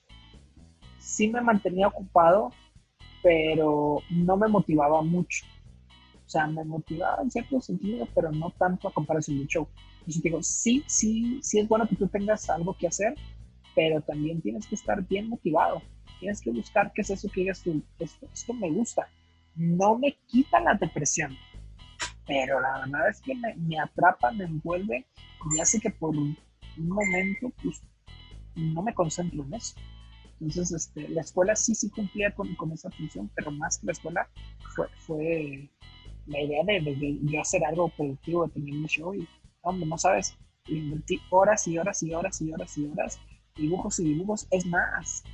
S2: sí me mantenía ocupado, pero no me motivaba mucho. O sea, me motivaba en cierto sentido, pero no tanto a comparación del show. Y digo, sí, sí, sí es bueno que tú tengas algo que hacer, pero también tienes que estar bien motivado. Tienes que buscar qué es eso que digas tú, esto, esto me gusta. No me quita la depresión, pero la verdad es que me, atrapa, me envuelve y hace que por un, momento pues, no me concentro en eso. Entonces, este, la escuela sí, sí cumplía con, con, esa función, pero más que la escuela fue, la idea de, de, yo hacer algo productivo, de tener un show y, hombre, no sabes, invertí horas y horas y horas y horas y horas, dibujos y dibujos, es más,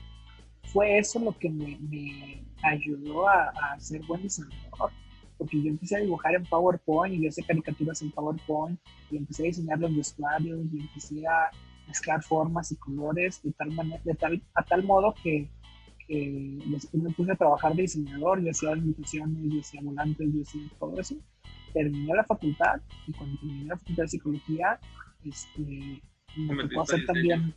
S2: fue eso lo que me, me ayudó a, a, ser buen diseñador. Porque yo empecé a dibujar en PowerPoint y yo hice caricaturas en PowerPoint y empecé a diseñar los vestuarios y empecé a mezclar formas y colores de tal manera, de tal, a tal modo que, que después me puse a trabajar de diseñador, yo hacía invitaciones, yo hacía volantes, yo hacía todo eso. Terminé la facultad y cuando terminé la facultad de psicología, este, me tocó hacer también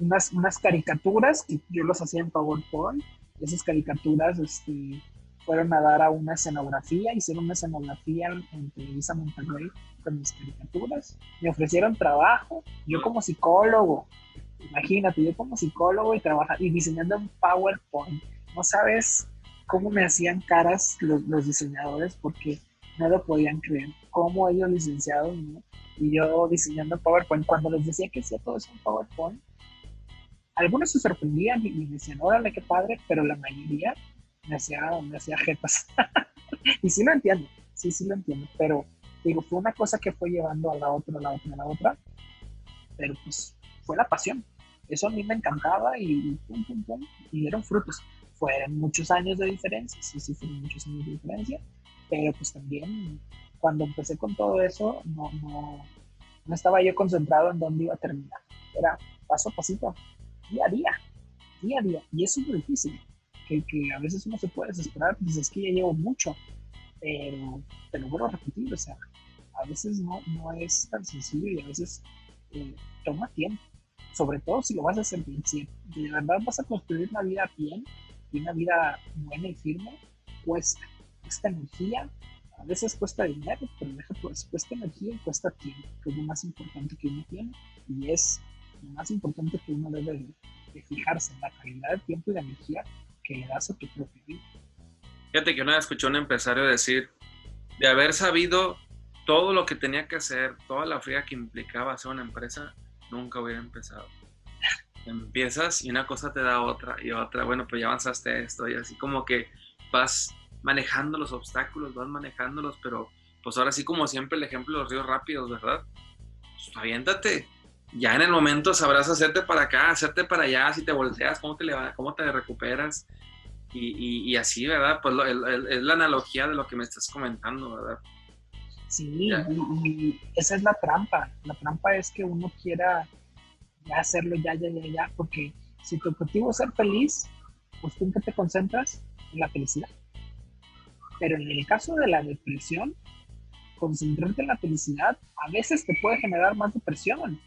S2: unas, unas caricaturas que yo los hacía en PowerPoint. Esas caricaturas este, fueron a dar a una escenografía, hicieron una escenografía en, Televisa Monterrey con mis caricaturas. Me ofrecieron trabajo, yo como psicólogo, imagínate, yo como psicólogo y trabajando y diseñando en PowerPoint. No sabes cómo me hacían caras los, los diseñadores porque no lo podían creer. Cómo ellos licenciados, Y yo diseñando PowerPoint. Cuando les decía que hacía todo eso en PowerPoint, algunos se sorprendían y, me decían, órale, qué padre, pero la mayoría me hacía, me hacía jetas. y sí lo entiendo, sí, sí lo entiendo, pero digo, fue una cosa que fue llevando a la otra, a la otra, a la otra, pero pues fue la pasión. Eso a mí me encantaba y pum, pum, pum, y dieron frutos. Fueron muchos años de diferencia, sí, sí, fueron muchos años de diferencia, pero pues también cuando empecé con todo eso, no, no, no estaba yo concentrado en dónde iba a terminar. Era paso a pasito, día a día, día a día. Y es muy difícil, que, a veces uno se puede desesperar, pues es que ya llevo mucho, pero te lo vuelvo a repetir, o sea, a veces no, no es tan sencillo y a veces eh, toma tiempo, sobre todo si lo vas a hacer bien, si de verdad vas a construir una vida bien y una vida buena y firme, cuesta, cuesta energía, a veces cuesta dinero, pero deja pues, cuesta energía y cuesta tiempo, que es lo más importante que uno tiene, y es lo más importante que uno debe de, fijarse en la calidad de tiempo y de energía que le das a tu propia vida.
S1: Fíjate que una vez escuché a un empresario decir, de haber sabido todo lo que tenía que hacer, toda la fría que implicaba hacer una empresa, nunca hubiera empezado. Empiezas y una cosa te da otra y otra. Bueno, pues ya avanzaste esto y así como que vas manejando los obstáculos, vas manejándolos, pero pues ahora sí como siempre el ejemplo de los ríos rápidos, ¿verdad? Pues aviéntate, ya en el momento sabrás hacerte para acá, hacerte para allá, si te volteas, cómo te, cómo te recuperas. Y, y, así, ¿verdad? Pues es la analogía de lo que me estás comentando, ¿verdad?
S2: Sí, y, esa es la trampa. La trampa es que uno quiera ya hacerlo ya, ya, ya, ya, porque si tu objetivo es ser feliz, pues tú en qué te concentras en la felicidad. Pero en el caso de la depresión, concentrarte en la felicidad a veces te puede generar más depresión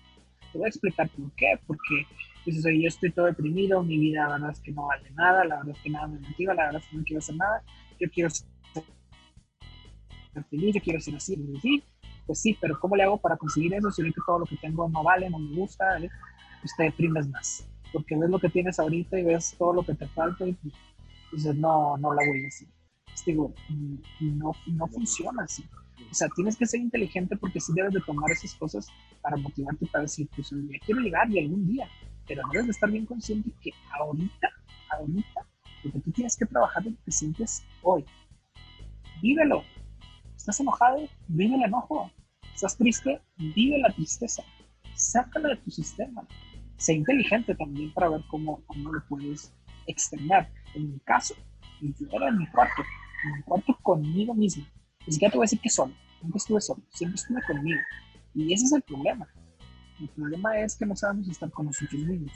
S2: Te voy a explicar por qué. Porque dices, oye, yo estoy todo deprimido, mi vida la verdad es que no vale nada, la verdad es que nada me motiva, la verdad es que no quiero hacer nada, yo quiero ser feliz, yo quiero ser así, así. Pues sí, pero ¿cómo le hago para conseguir eso si ahorita todo lo que tengo no vale, no me gusta? ¿eh? Pues te deprimes más. Porque ves lo que tienes ahorita y ves todo lo que te falta y pues, dices, no, no la voy a hacer. Pues digo, no, no funciona así. O sea, tienes que ser inteligente porque sí debes de tomar esas cosas para motivarte para decir, pues ya quiero llegar y algún día, pero debes de estar bien consciente que ahorita, ahorita, lo que tú tienes que trabajar lo que sientes hoy. Vívelo. ¿Estás enojado? Vive el enojo. ¿Estás triste? Vive la tristeza. Sácala de tu sistema. Sé inteligente también para ver cómo, cómo lo puedes externar. En mi caso, yo era en mi cuarto, en mi cuarto conmigo mismo. Ni siquiera te voy a decir que solo, nunca estuve solo, siempre estuve conmigo. Y ese es el problema. El problema es que no sabemos estar con nosotros mismos.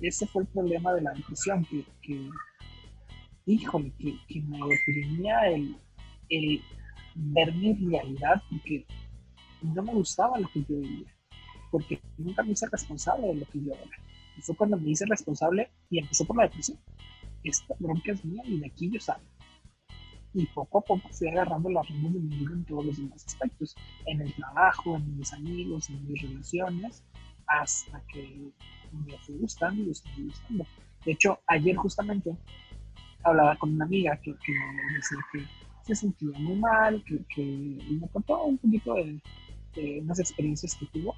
S2: Ese fue el problema de la depresión, que, que híjole, que, que me deprimía el, el ver mi realidad, porque no me gustaba lo que yo veía, porque nunca me hice responsable de lo que yo era. Y fue cuando me hice responsable y empezó por la depresión. Esta bronca es mía y de aquí yo salgo y poco a poco fui agarrando las riendas de mi vida en todos los demás aspectos, en el trabajo, en mis amigos, en mis relaciones, hasta que me fui gustando y estoy gustando. De hecho, ayer justamente hablaba con una amiga que, me decía que se sentía muy mal, que, que me contó un poquito de, de unas experiencias que tuvo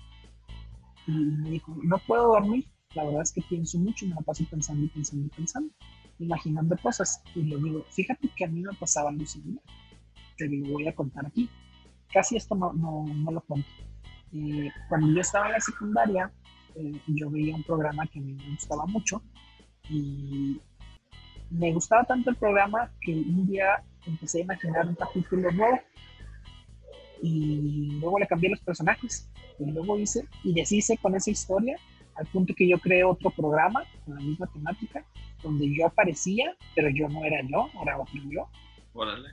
S2: y me dijo, no puedo dormir, la verdad es que pienso mucho y me la paso pensando y pensando y pensando imaginando cosas. Y le digo, fíjate que a mí me pasaba algo similar. Te lo voy a contar aquí. Casi esto no, no, no lo cuento. Eh, cuando yo estaba en la secundaria, eh, yo veía un programa que a mí me gustaba mucho y me gustaba tanto el programa que un día empecé a imaginar un capítulo nuevo y luego le cambié los personajes y luego hice y deshice con esa historia al punto que yo creé otro programa con la misma temática donde yo aparecía, pero yo no era yo, era otro yo.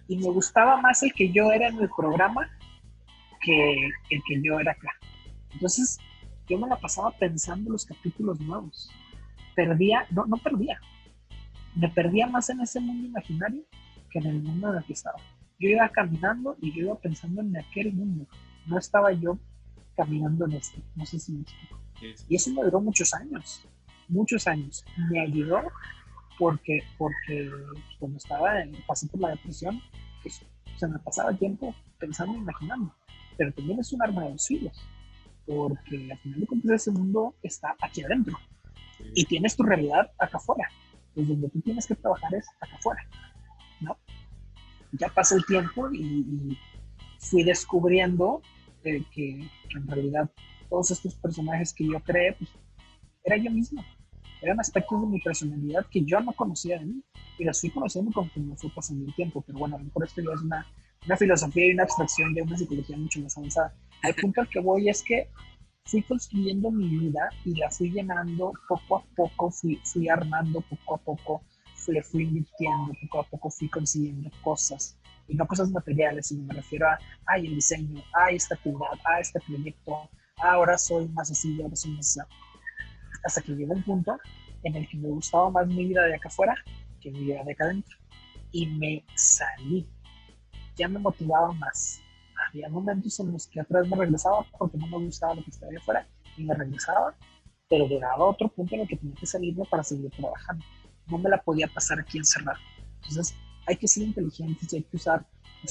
S2: Y me gustaba más el que yo era en el programa que el que yo era acá. Entonces, yo me la pasaba pensando los capítulos nuevos. Perdía, no, no perdía. Me perdía más en ese mundo imaginario que en el mundo en el que estaba. Yo iba caminando y yo iba pensando en aquel mundo. No estaba yo caminando en este. No sé si me explico. Y eso me duró muchos años. Muchos años. Me ayudó porque, porque cuando estaba en, pasé por la depresión, pues se me pasaba el tiempo pensando e imaginando. Pero también es un arma de dos filos, porque al final de cuentas ese mundo está aquí adentro y tienes tu realidad acá afuera. Pues donde tú tienes que trabajar es acá afuera, ¿no? Ya pasa el tiempo y, fui descubriendo que, que, en realidad todos estos personajes que yo creé, pues era yo mismo eran aspectos de mi personalidad que yo no conocía de mí y las fui conociendo conforme fue pasando el tiempo. Pero bueno, a lo mejor esto ya es una, una filosofía y una abstracción de una psicología mucho más avanzada. El punto al que voy es que fui construyendo mi vida y la fui llenando poco a poco, fui, fui armando poco a poco, le fui invirtiendo, poco a poco fui consiguiendo cosas. Y no cosas materiales, sino me refiero a, ay, el diseño, ay, esta actividad, ay, este proyecto, ahora soy más así, ahora soy más así hasta que llegó un punto en el que me gustaba más mi vida de acá afuera que mi vida de acá adentro. Y me salí. Ya me motivaba más. Había momentos en los que atrás me regresaba porque no me gustaba lo que estaba de afuera y me regresaba, pero llegaba a otro punto en el que tenía que salirme para seguir trabajando. No me la podía pasar aquí encerrado. Entonces, hay que ser inteligentes y hay que usar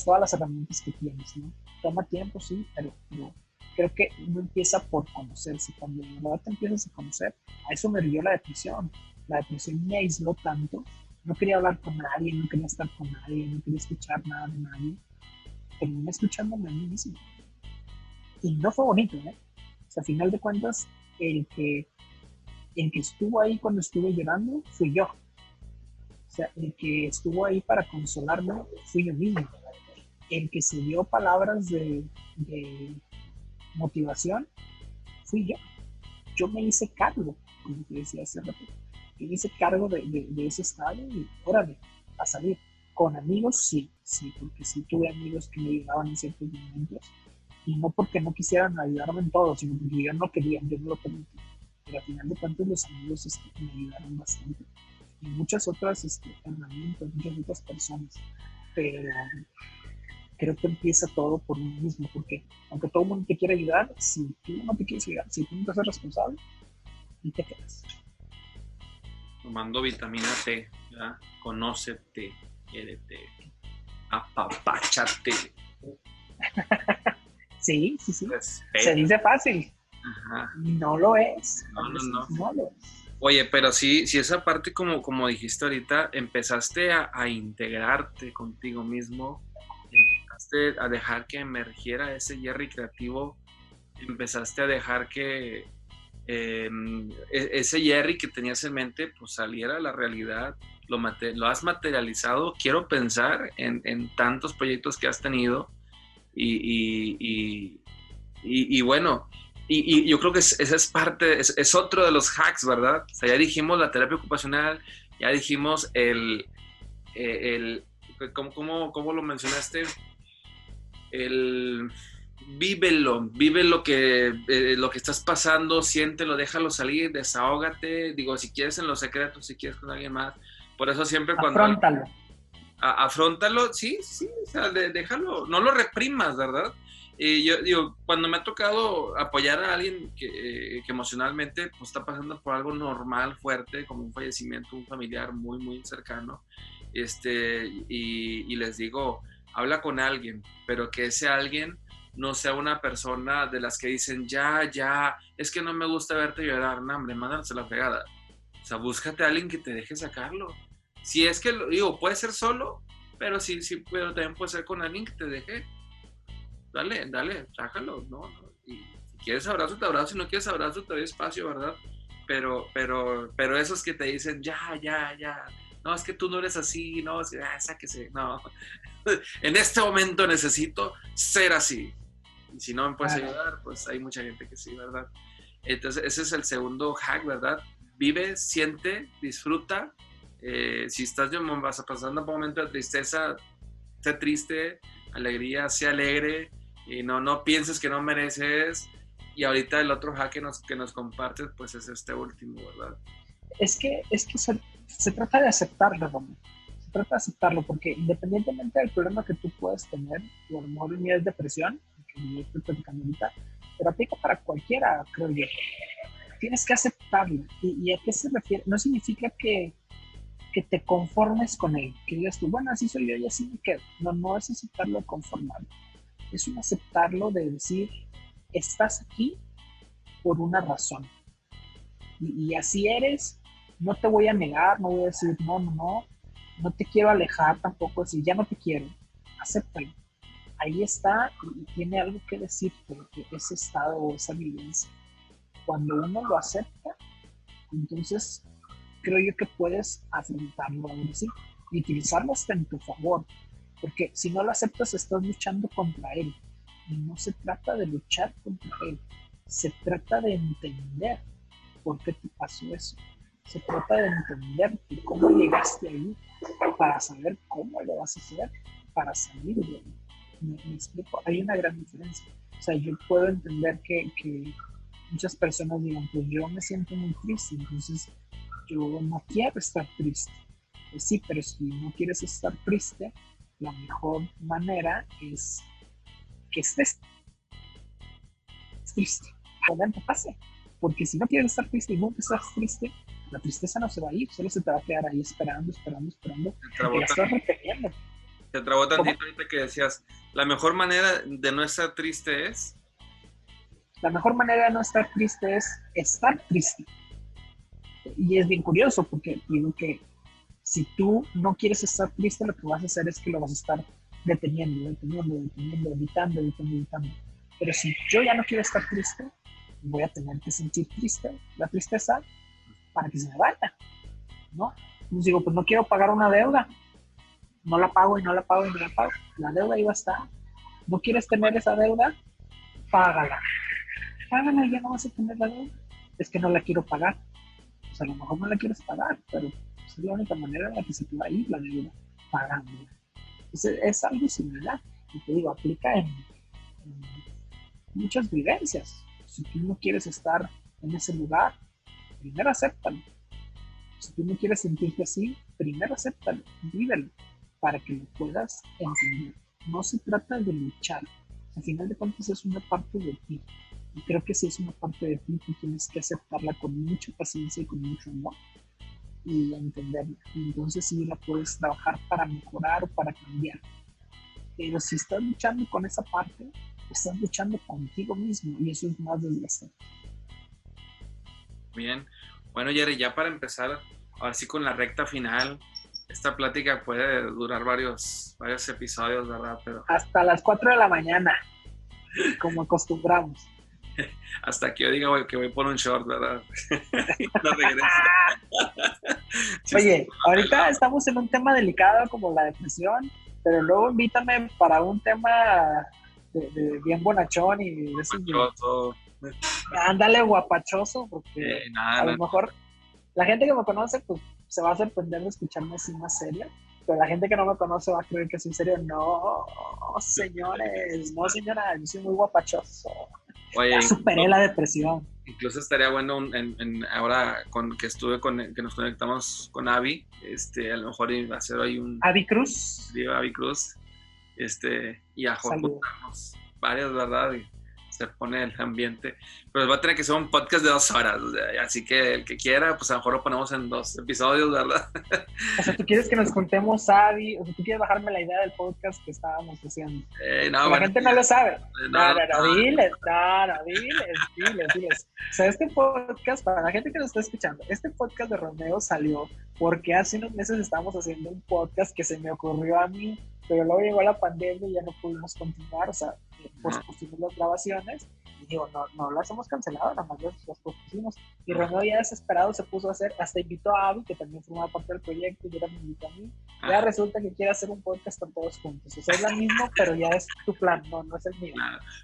S2: todas las herramientas que tienes, ¿no? Toma tiempo, sí, pero, pero creo que uno empieza por conocerse. Cuando de verdad te empiezas a conocer, a eso me dio la depresión. La depresión me aisló tanto. No quería hablar con nadie, no quería estar con nadie, no quería escuchar nada de nadie. Terminé escuchándome a mí mismo. Y no fue bonito, ¿eh? O sea, a final de cuentas, el que, el que estuvo ahí cuando estuve llorando fui yo. O sea, el que estuvo ahí para consolarme fui yo mismo. El que se dio palabras de, de motivación fui yo. Yo me hice cargo, como te decía hace rato. me hice cargo de, de, ese estado y órale, a salir. Con amigos, sí, sí, porque sí tuve amigos que me ayudaban en ciertos momentos, Y no porque no quisieran ayudarme en todo, sino porque yo no quería, yo no lo permití. Pero al final de cuentas los amigos este, me ayudaron bastante. Y muchas otras este, herramientas, muchas otras personas. Pero creo que empieza todo por uno mismo, porque aunque todo el mundo te quiere ayudar, si tú no te quieres ayudar, si tú no te haces responsable, y te quedas.
S1: Tomando vitamina T, ¿ya? conócete, quiérete, apapáchate.
S2: sí, sí, sí. Se dice fácil. No lo es.
S1: No, no, no. lo es. Oye, pero sí, si esa parte, como, como dijiste ahorita, empezaste a, a integrarte contigo mismo, empezaste a dejar que emergiera ese Jerry creativo, empezaste a dejar que em, e, ese Jerry que tenías en mente, pues saliera a la realidad, lo, lo has materializado, quiero pensar en, en, tantos proyectos que has tenido y, y, y, y bueno, y, yo creo que esa es parte, es, otro de los hacks, ¿verdad? O sea, ya dijimos la terapia ocupacional, ya dijimos el, eh, el, ¿cómo, cómo, cómo lo mencionaste? El vívelo, vive lo que, eh, lo que estás pasando, siéntelo, déjalo salir, desahógate, digo, si quieres en los secretos, si quieres con alguien más, por eso siempre cuando...
S2: Afrontalo.
S1: afrontalo, sí, sí, o sea, déjalo, no lo reprimas, ¿verdad? Y yo digo, cuando me ha tocado apoyar a alguien que, emocionalmente pues, está pasando por algo normal, fuerte, como un fallecimiento, un familiar muy, muy cercano, este, y, les digo, habla con alguien, pero que ese alguien no sea una persona de las que dicen, ya, ya, es que no me gusta verte llorar, no, hombre, mándase la pegada. O sea, búscate a alguien que te deje sacarlo. Si es que, digo, puede ser solo, pero sí, sí, pero también puede ser con alguien que te deje dale, dale, sácalo, ¿no? Y si quieres abrazo, te abrazo, si no quieres abrazo, te doy espacio, ¿verdad? Pero, pero, pero esos que te dicen, ya, ya, ya, no, es que tú no eres así, no, es que, ah, sáquese, no. en este momento necesito ser así. Y si no me puedes ayudar, pues hay mucha gente que sí, ¿verdad? Entonces, ese es el segundo hack, ¿verdad? Vive, siente, disfruta. Eh, si estás vas pasando por un momento de tristeza, sé triste, alegría, sé alegre, y no, no pienses que no mereces. Y ahorita el otro hack que nos, que nos compartes, pues es este último, ¿verdad?
S2: Es que, es que se, se trata de aceptarlo, Román. Se trata de aceptarlo, porque independientemente del problema que tú puedes tener, a lo mejor es depresión, que estoy platicando ahorita, pero aplica para cualquiera, creo yo. Tienes que aceptarlo. ¿Y, ¿Y a qué se refiere? No significa que, que te conformes con él, que digas tú, bueno, así soy yo y así me quedo. No, no es aceptarlo conformarlo es un aceptarlo de decir, estás aquí por una razón. Y, así eres, no te voy a negar, no voy a decir, no, no, no, no te quiero alejar tampoco, decir, ya no te quiero, acéptalo. Ahí está y tiene algo que decir porque ese estado o esa vivencia. Cuando uno lo acepta, entonces creo yo que puedes afrontarlo ahora sí y utilizarlo hasta en tu favor porque si no lo aceptas, estás luchando contra él. Y no se trata de luchar contra él. Se trata de entender por qué te pasó eso. Se trata de entender cómo llegaste ahí para saber cómo lo vas a hacer para salir de ahí. ¿Me, explico? Hay una gran diferencia. O sea, yo puedo entender que, que muchas personas digan, pues yo me siento muy triste, entonces yo no quiero estar triste. Pues sí, pero si no quieres estar triste, la mejor manera es que estés triste. Momento pase. Porque si no quieres estar triste y nunca estás triste, la tristeza no se va a ir, solo se te va a quedar ahí esperando, esperando, esperando. Te estás reteniendo.
S1: Te trabó tantito ahorita que decías, la mejor manera de no estar triste es.
S2: La mejor manera de no estar triste es estar triste. Y es bien curioso porque digo que si tú no quieres estar triste, lo que vas a hacer es que lo vas a estar deteniendo, deteniendo, deteniendo, evitando, evitando, evitando. Pero si yo ya no quiero estar triste, voy a tener que sentir triste, la tristeza, para que se me vaya, ¿no? Digo, pues no quiero pagar una deuda, no la pago y no la pago y no la pago. La deuda iba a estar. ¿No quieres tener esa deuda? Págala. Págala y ya no vas a tener la deuda. Es que no la quiero pagar. Sea, a lo mejor no la quieres pagar, pero es la única manera en la que se puede ir la deuda, pagándola. Entonces, es algo similar. Y te digo, aplica en, muchas vivencias. Si tú no quieres estar en ese lugar, primero acéptalo. Si tú no quieres sentirte así, primero acéptalo, vívelo, para que lo puedas entender. No se trata de luchar. Al final de cuentas es una parte de ti. Y creo que si es una parte de ti, tú tienes que aceptarla con mucha paciencia y con mucho amor y entenderla. Y entonces sí la puedes trabajar para mejorar o para cambiar. Pero si estás luchando con esa parte, estás luchando contigo mismo y eso es más desgastante.
S1: Bien. Bueno, Jerry, ya para empezar, ahora sí con la recta final, esta plática puede durar varios, varios episodios, ¿verdad? Pero...
S2: Hasta las 4 de la mañana, como acostumbramos.
S1: Hasta que yo diga que voy por un short, ¿verdad?
S2: Oye, ahorita estamos en un tema delicado como la depresión, pero luego invítame para un tema de, bien bonachón y Ándale, guapachoso, porque a lo mejor la gente que me conoce, pues se va a sorprender de escucharme así más serio, pero la gente que no me conoce va a creer que soy serio. No, señores, no, señora, yo soy muy guapachoso. Oye, superé la depresión.
S1: Incluso estaría bueno en, ahora con que estuve con que nos conectamos con Avi, este, a lo mejor iba a ser ahí un
S2: Avi Cruz.
S1: Sí, Avi Cruz. Este, y a varias, ¿verdad? Se pone el ambiente. Pero va a tener que ser un podcast de dos horas. así que el que quiera, pues a lo mejor lo ponemos en dos episodios, ¿verdad?
S2: O sea, tú quieres que nos contemos, Sabi, o sea, tú quieres bajarme la idea del podcast que estábamos haciendo. Eh, no, la gente no lo sabe. Eh, no, no, no, diles, no, no, diles, diles, diles. O sea, este podcast, para la gente que nos está escuchando, este podcast de Romeo salió porque hace unos meses estábamos haciendo un podcast que se me ocurrió a mí, pero luego llegó la pandemia y ya no pudimos continuar, o sea, pues pusimos las grabaciones y digo, no, no las hemos cancelado, nada más las, pusimos. Y Romeo ya desesperado se puso a hacer, hasta invitó a Abby, que también formaba parte del proyecto, y ahora me invitó a mí. Ya resulta que quiere hacer un podcast con todos juntos. O sea, es lo mismo, pero ya es tu plan, no, no es el mío.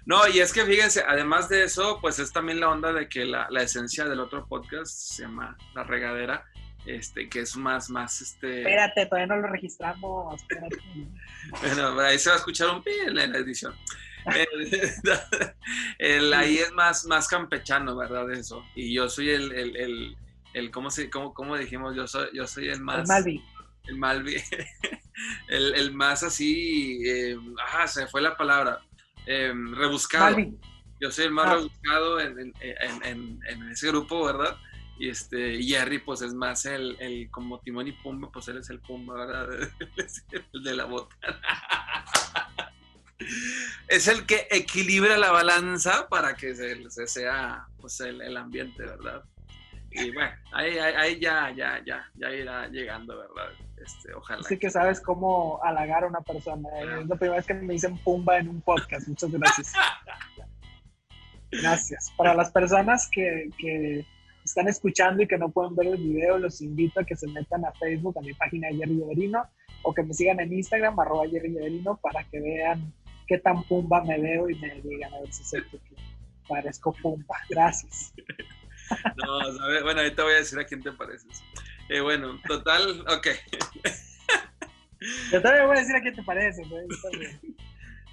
S1: No, y es que fíjense, además de eso, pues es también la onda de que la, la esencia del otro podcast se llama La Regadera este, que es más, más, este...
S2: Espérate, todavía no lo registramos,
S1: bueno, ahí se va a escuchar un pi en la edición. el, ahí es más, más campechano, ¿verdad? Eso. Y yo soy el, el, el, el ¿cómo, se, cómo, cómo, dijimos? Yo soy, yo soy el más...
S2: El Malvi.
S1: El Malvi. el, el, más así, eh, ajá, se fue la palabra, eh, rebuscado. Malvi. Yo soy el más ah. rebuscado en, en, en, en, ese grupo, ¿verdad? Y este, Jerry, pues es más el, el, como Timón y Pumba, pues él es el Pumba, ¿verdad? el de la botana. Es el que equilibra la balanza para que se, sea pues el, el, ambiente, ¿verdad? Y bueno, ahí, ahí, ya, ya, ya, ya irá llegando, ¿verdad? Este, ojalá.
S2: Sí que sabes cómo halagar a una persona. Es la primera vez que me dicen Pumba en un podcast. Muchas gracias. Gracias. Para las personas que, que están escuchando y que no pueden ver el video, los invito a que se metan a Facebook, a mi página Jerry Lloverino, o que me sigan en Instagram, arroba Jerry Lloverino, para que vean qué tan pumba me veo y me digan a ver si sé que parezco pumba. Gracias.
S1: No, ¿sabes? bueno, ahorita voy a decir a quién te pareces. Eh, bueno, total, ok.
S2: Yo también voy a decir a quién te pareces.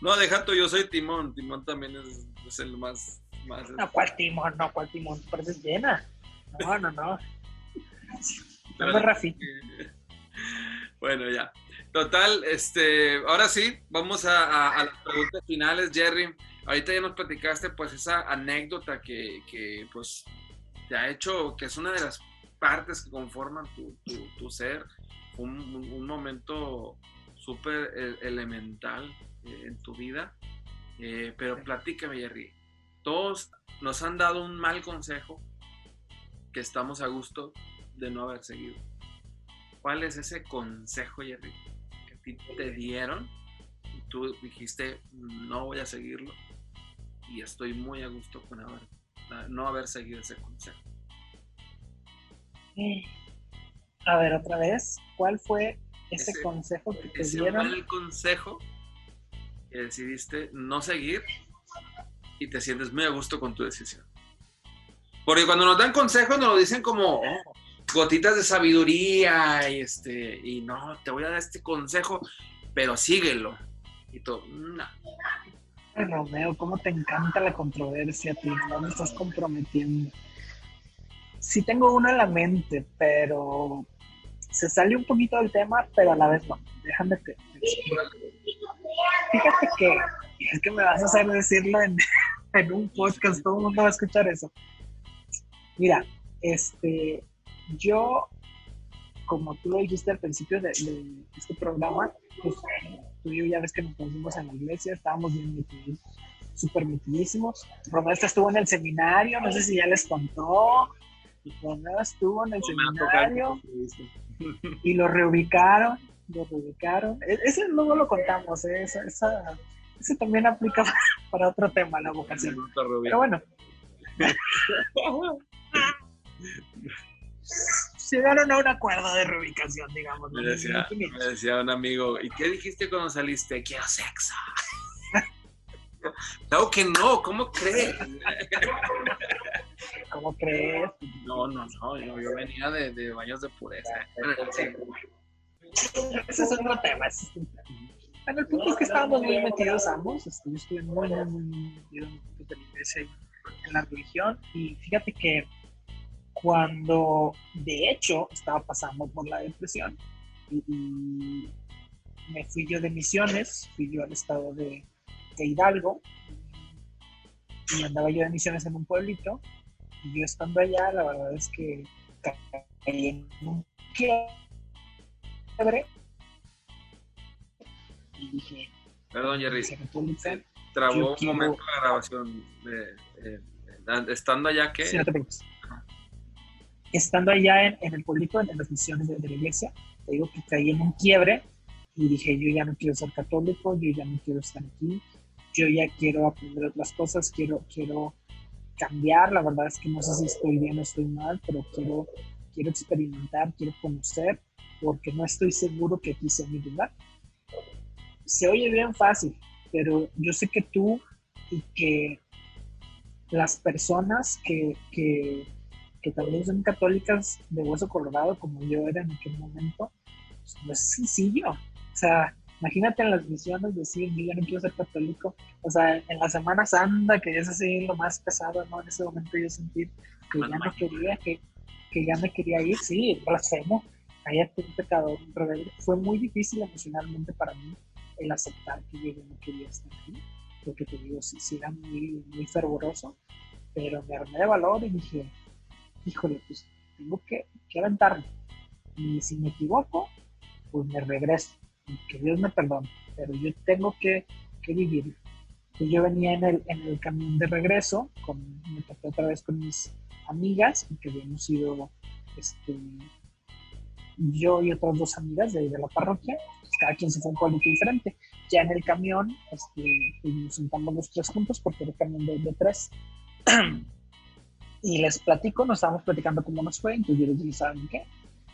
S1: No, deja tú, yo soy Timón. Timón también es, es el más, más...
S2: No, ¿cuál Timón? No, ¿cuál Timón? Pareces llena. No, no, no. No Rafi.
S1: Bueno, ya. Total, este, ahora sí, vamos a, las preguntas finales, Jerry. Ahorita ya nos platicaste pues esa anécdota que, que pues te ha hecho, que es una de las partes que conforman tu, tu, ser, un, un momento súper e, elemental eh, en tu vida. Eh, pero platícame, Jerry. Todos nos han dado un mal consejo que estamos a gusto de no haber seguido. ¿Cuál es ese consejo, Jerry, te dieron y tú dijiste, no voy a seguirlo y estoy muy a gusto con haber, no haber seguido ese consejo?
S2: A ver, otra vez, ¿cuál fue ese, consejo que te dieron?
S1: el consejo que decidiste no seguir y te sientes muy a gusto con tu decisión. Porque cuando nos dan consejos nos lo dicen como gotitas de sabiduría y este y no, te voy a dar este consejo, pero síguelo. Y todo, no.
S2: Romeo, cómo te encanta la controversia, tío. No me estás comprometiendo. Sí tengo uno en la mente, pero se sale un poquito del tema, pero a la vez no. Déjame que Fíjate que es que me vas a hacer decirlo en, en un podcast, todo el mundo va a escuchar eso. Mira, este, yo, como tú lo dijiste al principio de, este programa, pues tú y yo ya ves que nos conocimos en la iglesia, estábamos bien metidos, súper metidísimos. Romero estuvo en el seminario, no sé si ya les contó. Romero estuvo en el seminario y lo reubicaron, lo reubicaron. E, ese no lo contamos, ¿eh? esa, esa, ese también aplica para otro tema, la vocación. Pero bueno. llegaron a un acuerdo de reubicación, digamos.
S1: Me decía, me decía un amigo, ¿y qué dijiste cuando saliste? Quiero sexo. no, que no, ¿cómo crees?
S2: ¿Cómo crees?
S1: No, no, no, yo, venía de, de, baños de pureza.
S2: Ese es otro tema. Bueno, el punto es que estábamos muy metidos ambos. Este, yo estuve muy, muy, muy metido en de la iglesia en la religión. Y fíjate que cuando de hecho estaba pasando por la depresión y, me fui yo de misiones, fui yo al estado de, Hidalgo y andaba yo de misiones en un pueblito y yo estando allá la verdad es que caí en un quiebre y dije
S1: perdón Jerry. Trabó un momento la grabación estando allá que
S2: sí, no te preocupes estando allá en, el pueblito, en, las misiones de, la iglesia, te digo que caí en un quiebre y dije, yo ya no quiero ser católico, yo ya no quiero estar aquí, yo ya quiero aprender otras cosas, quiero, quiero cambiar, la verdad es que no sé si estoy bien o estoy mal, pero quiero, quiero experimentar, quiero conocer, porque no estoy seguro que aquí sea mi lugar. Se oye bien fácil, pero yo sé que tú y que las personas que, que que también son católicas de hueso colorado, como yo era en aquel momento, pues no es sencillo. O sea, imagínate en las misiones decir, yo no quiero ser católico. O sea, en la Semana Santa, que es así lo más pesado, ¿no? En ese momento yo sentí que ya no quería, que, que ya me quería ir, sí, blasfemo, ahí un pecador, rebelde. Fue muy difícil emocionalmente para mí el aceptar que yo ya no quería estar aquí, porque te digo, sí, sí era muy, muy fervoroso, pero me armé de valor y dije, híjole, pues tengo que, que aventarme. Y si me equivoco, pues me regreso. Y que Dios me perdone. Pero yo tengo que, que vivir. yo venía en el, en el camión de regreso, con, me topé otra vez con mis amigas, que habíamos ido este, yo y otras dos amigas de, la parroquia, pues, cada quien se fue un pueblito diferente. Ya en el camión, este, pues, nos sentamos los tres juntos porque era el camión de tres. Y les platico, nos estábamos platicando cómo nos fue, entonces yo les dije, ¿saben qué?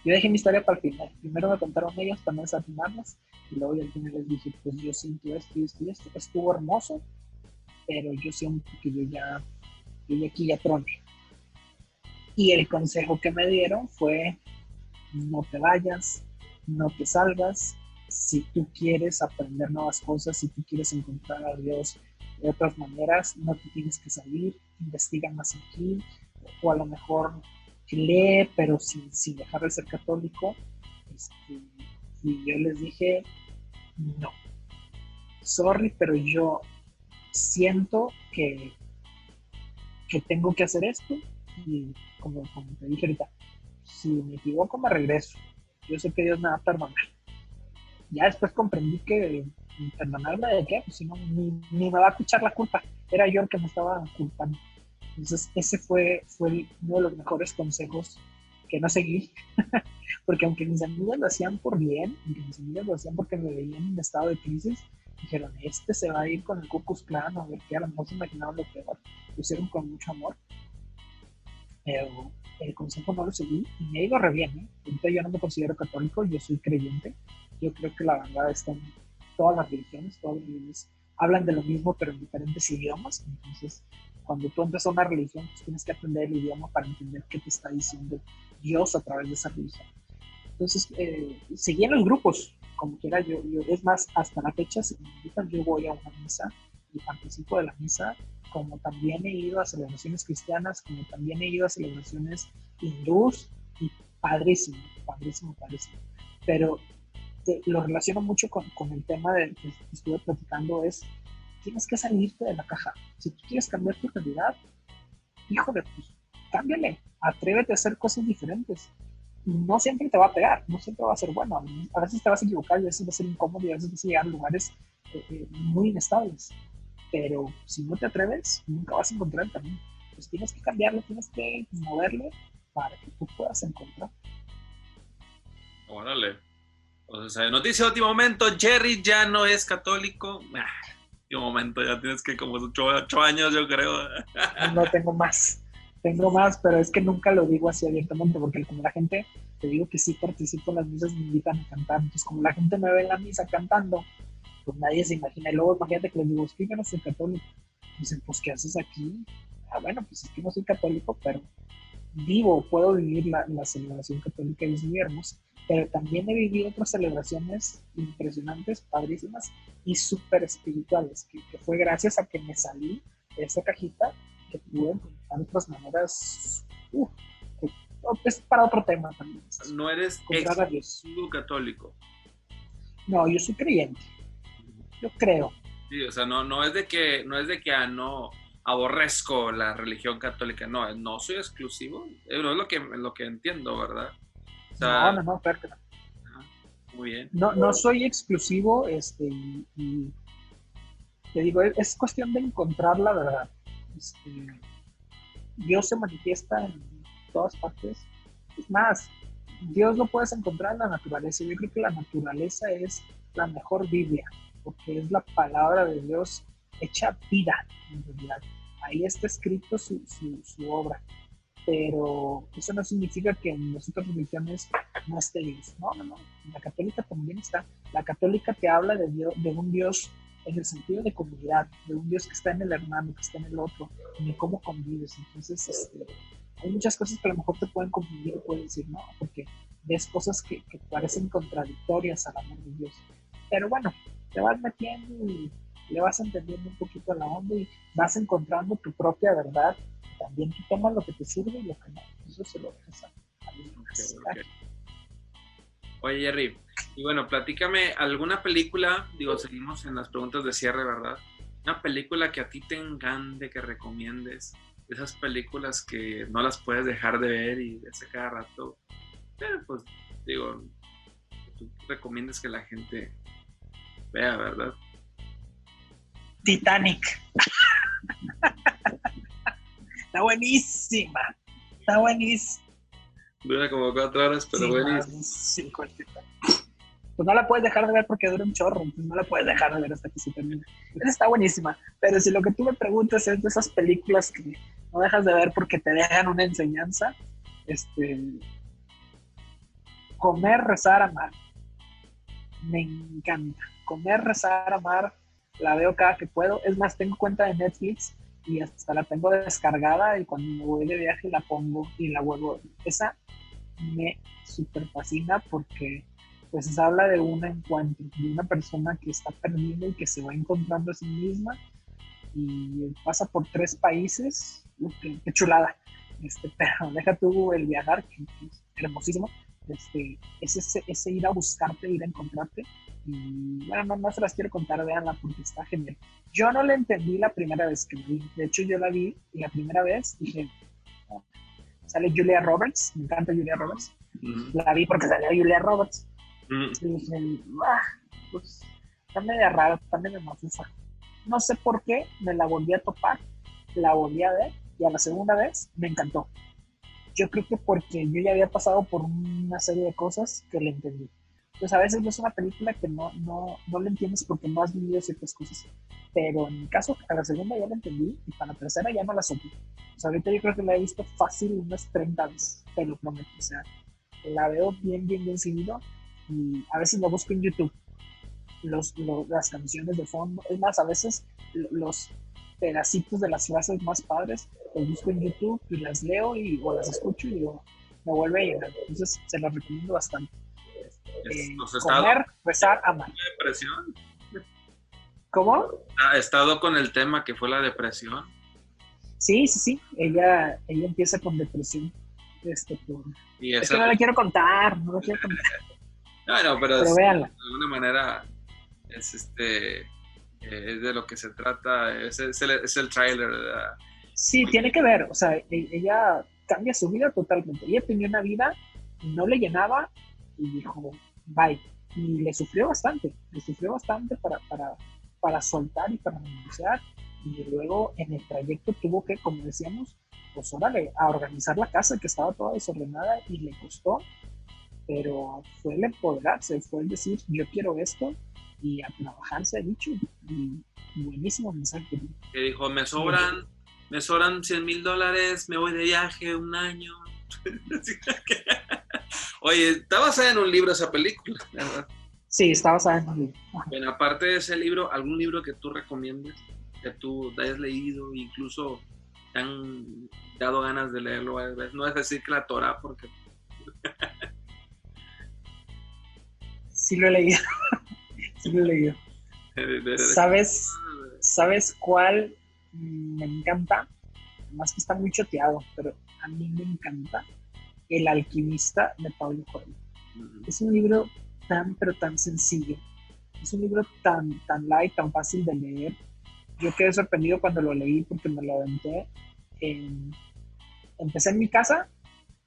S2: Yo dejé mi historia para el final. Primero me contaron ellas para no desatimarlas, y luego al final les dije, pues yo siento esto y esto y esto. Estuvo hermoso, pero yo siento que yo ya, yo ya aquí ya troné. Y el consejo que me dieron fue, no te vayas, no te salgas. Si tú quieres aprender nuevas cosas, si tú quieres encontrar a Dios de otras maneras, no te tienes que salir, investiga más aquí, o a lo mejor lee, pero sin, sin dejar de ser católico. Este, y yo les dije, no, sorry, pero yo siento que, que tengo que hacer esto y como, como te dije ahorita, si me equivoco me regreso. Yo sé que Dios me va a perdonar. Ya después comprendí que perdonarme de qué, pues ni, ni, me va a escuchar la culpa. Era yo el que me estaba culpando. Entonces, ese fue, fue uno de los mejores consejos que no seguí, porque aunque mis amigos lo hacían por bien, aunque mis amigas lo hacían porque me veían en estado de crisis, dijeron, este se va a ir con el Cucus Clan, o que a lo mejor se lo peor, lo hicieron con mucho amor, pero el consejo no lo seguí y me digo re bien, ¿eh? Entonces yo no me considero católico, yo soy creyente, yo creo que la verdad está todas las religiones, todas las religiones hablan de lo mismo pero en diferentes idiomas, entonces cuando tú entras a una religión, pues tienes que aprender el idioma para entender qué te está diciendo Dios a través de esa religión. Entonces, eh, en los grupos, como quiera, yo, yo, es más, hasta la fecha, si me invitan, yo voy a una misa y participo de la misa, como también he ido a celebraciones cristianas, como también he ido a celebraciones hindús y padrísimo, padrísimo, padrísimo. Pero lo relaciono mucho con, con el tema de, que estuve platicando, es tienes que salirte de la caja. Si tú quieres cambiar tu realidad, híjole, pues cámbiale, atrévete a hacer cosas diferentes. No siempre te va a pegar, no siempre va a ser bueno. A veces te vas a equivocar a veces va a ser incómodo y a veces vas a llegar a lugares eh, eh, muy inestables. Pero si no te atreves, nunca vas a encontrar el camino. Pues tienes que cambiarlo, tienes que moverle para que tú puedas encontrar.
S1: Órale. O sea, noticia de último momento, Jerry ya no es católico. Ah, último momento, ya tienes que como ocho, años, yo creo.
S2: No tengo más, tengo más, pero es que nunca lo digo así abiertamente, porque como la gente, te digo que sí participo en las misas, me invitan a cantar, entonces como la gente me ve en la misa cantando, pues nadie se imagina. Y luego imagínate que les digo, es que yo no soy católico. Dicen, pues, ¿qué haces aquí? Ah, bueno, pues es que no soy católico, pero vivo, puedo vivir la, la celebración católica y es muy pero también he vivido otras celebraciones impresionantes, padrísimas y súper espirituales, que, fue gracias a que me salí de esa cajita que pude encontrar otras maneras. Uh, es para otro tema también.
S1: No eres ex católico.
S2: No, yo soy creyente. Yo creo.
S1: Sí, o sea, no, no es de que, no es de que ah, no aborrezco la religión católica, no, no soy exclusivo, eh, no es lo que, lo que entiendo, ¿verdad?
S2: No, no, no,
S1: Muy bien.
S2: No, no soy exclusivo, este, y, te digo, es, cuestión de encontrar la verdad. Este, Dios se manifiesta en todas partes. Es más, Dios lo puedes encontrar en la naturaleza. Yo creo que la naturaleza es la mejor Biblia, porque es la palabra de Dios hecha vida, en realidad. Ahí está escrito su, su, su obra pero eso no significa que en las otras religiones no esté Dios. No, no, no. la católica también está. La católica te habla de, Dios, de un Dios en el sentido de comunidad, de un Dios que está en el hermano, que está en el otro, y cómo convives. Entonces, este, hay muchas cosas que a lo mejor te pueden confundir o pueden decir, no, porque ves cosas que, que parecen contradictorias al amor de Dios. Pero bueno, te vas metiendo y le vas entendiendo un poquito a la onda y vas encontrando tu propia verdad. También tú tomas lo que te sirve y lo que no. Eso se lo dejas a,
S1: Oye, Jerry, y bueno, platícame alguna película, digo, seguimos en las preguntas de cierre, ¿verdad? Una película que a ti te encante, que recomiendes, esas películas que no las puedes dejar de ver y de cada rato, pero pues digo, tú recomiendas que la gente vea, ¿verdad?
S2: Titanic. Está buenísima. Está buenísima.
S1: Dura como cuatro horas, pero buenísima.
S2: pues no la puedes dejar de ver porque dura un chorro, no la puedes dejar de ver hasta que se termine. Esa está buenísima, pero si lo que tú me preguntas es de esas películas que no dejas de ver porque te dejan una enseñanza, este, comer, rezar, amar. Me encanta. Comer, rezar, amar, la veo cada que puedo. Es más, tengo cuenta de Netflix y hasta la tengo descargada y cuando me voy de viaje la pongo y la vuelvo. Esa me super fascina porque pues habla de un encuentro, de una persona que está perdida y que se va encontrando a sí misma y pasa por tres países, qué, chulada, este, pero deja tú el viajar, que es hermosísimo, este, es ese, ese ir a buscarte, ir a encontrarte y bueno, no, no se las quiero contar, veanla porque está genial. Yo no la entendí la primera vez que la vi. De hecho, yo la vi y la primera vez dije, sale Julia Roberts, me encanta Julia Roberts. La vi porque salió Julia Roberts. Y dije, ah, pues está media rara, está medio maciza. No sé por qué, me la volví a topar, la volví a ver y a la segunda vez me encantó. Yo creo que porque yo ya había pasado por una serie de cosas que le entendí pues a veces no es una película que no, no, no le entiendes porque no has vivido ciertas cosas. Pero en mi caso, a la segunda ya la entendí y para la tercera ya no la supe. O sea, ahorita yo creo que la he visto fácil unas 30 veces, te lo prometo. O sea, la veo bien, bien, bien seguido y a veces lo busco en YouTube. Los, las canciones de fondo. Es más, a veces los pedacitos de las frases más padres los busco en YouTube y las leo y, o las escucho y digo, me vuelve a llenar. Entonces, se las recomiendo bastante. Eh, comer, rezar, amar.
S1: ¿Depresión?
S2: ¿Cómo?
S1: Ha estado con el tema que fue la depresión.
S2: Sí, sí, sí. Ella, ella empieza con depresión. Este,
S1: y
S2: Es que no la quiero contar, no la quiero contar.
S1: no, pero,
S2: pero
S1: de alguna manera es este eh, es de lo que se trata, es, es el, es el trailer.
S2: Sí, tiene que ver, o sea, e, ella cambia su vida totalmente. Ella tenía una vida, no le llenaba y dijo, bye. Y le sufrió bastante, le sufrió bastante para, para, para soltar y para negociar. Y luego en el trayecto tuvo que, como decíamos, pues órale, a organizar la casa que estaba toda desordenada y le costó, pero fue el empoderarse, fue el decir, yo quiero esto y a trabajar se ha dicho. Y buenísimo mensaje.
S1: Que dijo, me sobran, me sobran 100 mil dólares, me voy de viaje un año. Oye, está basada en un libro esa película, ¿verdad?
S2: Sí, está basada en un libro.
S1: Bueno, aparte de ese libro, ¿algún libro que tú recomiendes, que tú hayas leído, incluso te han dado ganas de leerlo? No es decir que la Torah, porque...
S2: sí lo he leído. sí lo he leído. ¿Sabes, ¿Sabes cuál me encanta? Más que está muy choteado, pero a mí me encanta. El alquimista de Pablo Coelho. Es un libro tan, pero tan sencillo. Es un libro tan, tan light, tan fácil de leer. Yo quedé sorprendido cuando lo leí porque me lo aventé. empecé en mi casa,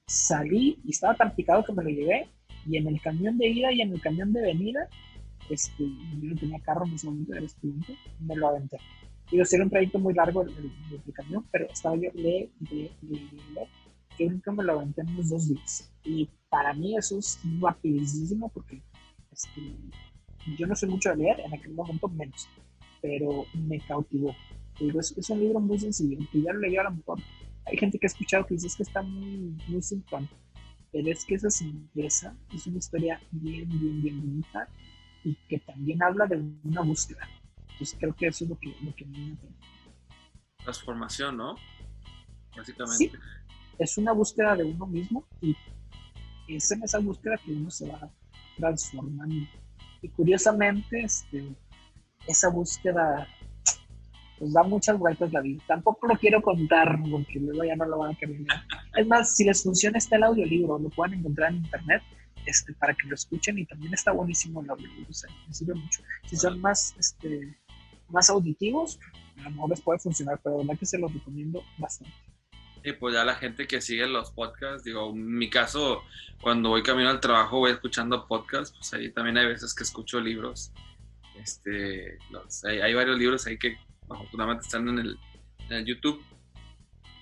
S2: salí y estaba tan picado que me lo llevé. Y en el camión de ida y en el camión de venida, este, yo no tenía carro en ese momento, era estudiante, me lo aventé. Y lo era un trayecto muy largo el, el, camión, pero estaba yo, le, le, le, le, nunca me lo aventé en unos dos días. Y para mí eso es rapidísimo porque este, yo no soy mucho de leer, en aquel momento menos, pero me cautivó. Digo, es, es, un libro muy sencillo, que ya lo leí a lo mejor. Hay gente que ha escuchado que dice es que está muy, muy simple, pero es que esa simpleza es una historia bien, bien, bien bonita y que también habla de una búsqueda. Entonces creo que eso es lo que, lo que me
S1: Transformación, ¿no? Básicamente.
S2: Sí, es una búsqueda de uno mismo y es en esa búsqueda que uno se va transformando. Y curiosamente, este, esa búsqueda pues da muchas vueltas la vida. Tampoco lo quiero contar porque luego ya no lo van a querer. Es más, si les funciona está el audiolibro, lo pueden encontrar en internet este, para que lo escuchen y también está buenísimo el audiolibro, o sea, me sirve mucho. Si son más, este, más auditivos, a lo mejor les puede funcionar, pero la verdad que se los recomiendo bastante.
S1: Y pues ya la gente que sigue los podcasts, digo, en mi caso, cuando voy camino al trabajo voy escuchando podcasts, pues ahí también hay veces que escucho libros. Este, hay, varios libros ahí que afortunadamente están en el, en el YouTube.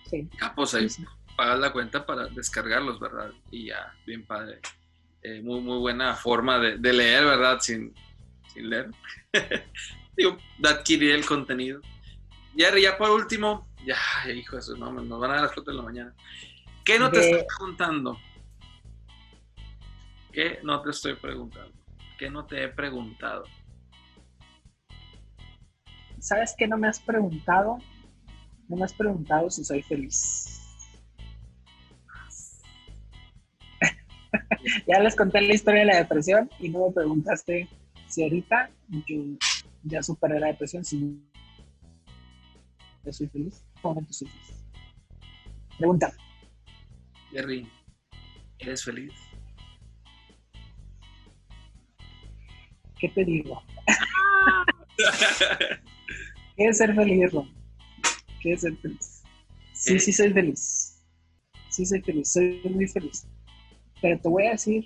S2: Sí.
S1: Ah, pues ahí pagas la cuenta para descargarlos, ¿verdad? Y ya, bien padre. Eh, muy, muy buena forma de, de leer, ¿verdad? Sin, sin leer. Digo, de adquirir el contenido. Y ya por último, ya, hijo eso, no, nos van a dar las fotos de la mañana. ¿Qué no te estoy preguntando? ¿Qué no te estoy preguntando? ¿Qué no te he preguntado?
S2: ¿Sabes qué no me has preguntado? No me has preguntado si soy feliz. ya les conté la historia de la depresión y no me preguntaste si ahorita yo ya superé la depresión, si yo soy feliz. ¿En qué momento soy feliz? Pregunta.
S1: Jerry, ¿eres feliz?
S2: ¿Qué te digo? ¿Qué es ser feliz, Ron? ¿Qué es ser feliz? Sí, ¿Eh? sí soy feliz. Sí soy feliz, soy muy feliz. Pero te voy a decir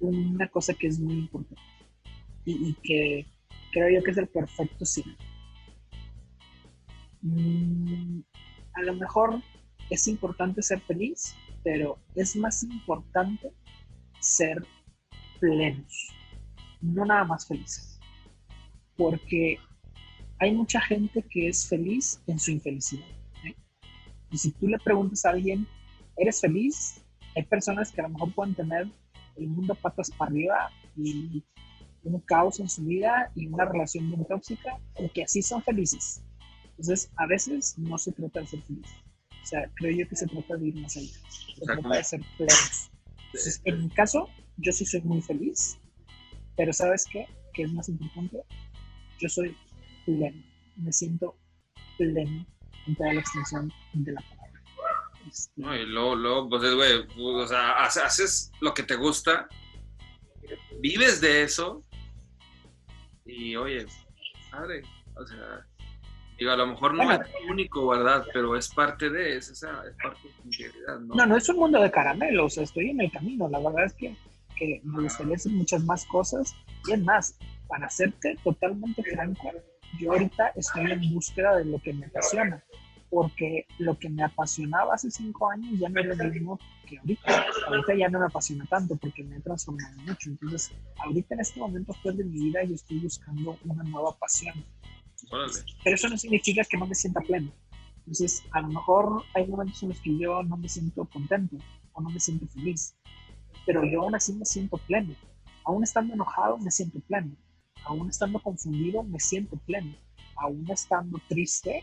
S2: una cosa que es muy importante y, y que creo yo que es el perfecto signo. Mm, a lo mejor es importante ser feliz, pero es más importante ser plenos, no nada más felices. Porque hay mucha gente que es feliz en su infelicidad. ¿eh? Y si tú le preguntas a alguien, ¿eres feliz? Hay personas que a lo mejor pueden tener el mundo patas para arriba y un caos en su vida y una relación muy tóxica, y que así son felices. Entonces, a veces no se trata de ser feliz. O sea, creo yo que se trata de ir más allá. Se trata de ser plenos. Entonces, en mi caso, yo sí soy muy feliz, pero ¿sabes qué? ¿Qué es más importante? Yo soy pleno. Me siento pleno en toda la extensión de la palabra.
S1: Este, no, y luego, luego pues, güey, o sea, haces lo que te gusta, vives de eso, y oye, padre, o sea, digo, a lo mejor no es único, ¿verdad? Pero es parte de, es, esa, es parte de tu integridad, ¿no?
S2: No, no es un mundo de caramelo, o sea, estoy en el camino, la verdad es que, que me gustaría hacer muchas más cosas, y es más, para serte totalmente franco, yo ahorita estoy en búsqueda de lo que me apasiona, porque lo que me apasionaba hace cinco años ya no es lo mismo que ahorita. Ahorita ya no me apasiona tanto porque me he transformado mucho. Entonces, ahorita en este momento actual de mi vida yo estoy buscando una nueva pasión. Pero eso no significa que no me sienta pleno. Entonces, a lo mejor hay momentos en los que yo no me siento contento o no me siento feliz, pero yo aún así me siento pleno. Aún estando enojado, me siento pleno aún estando confundido, me siento pleno. Aún estando triste,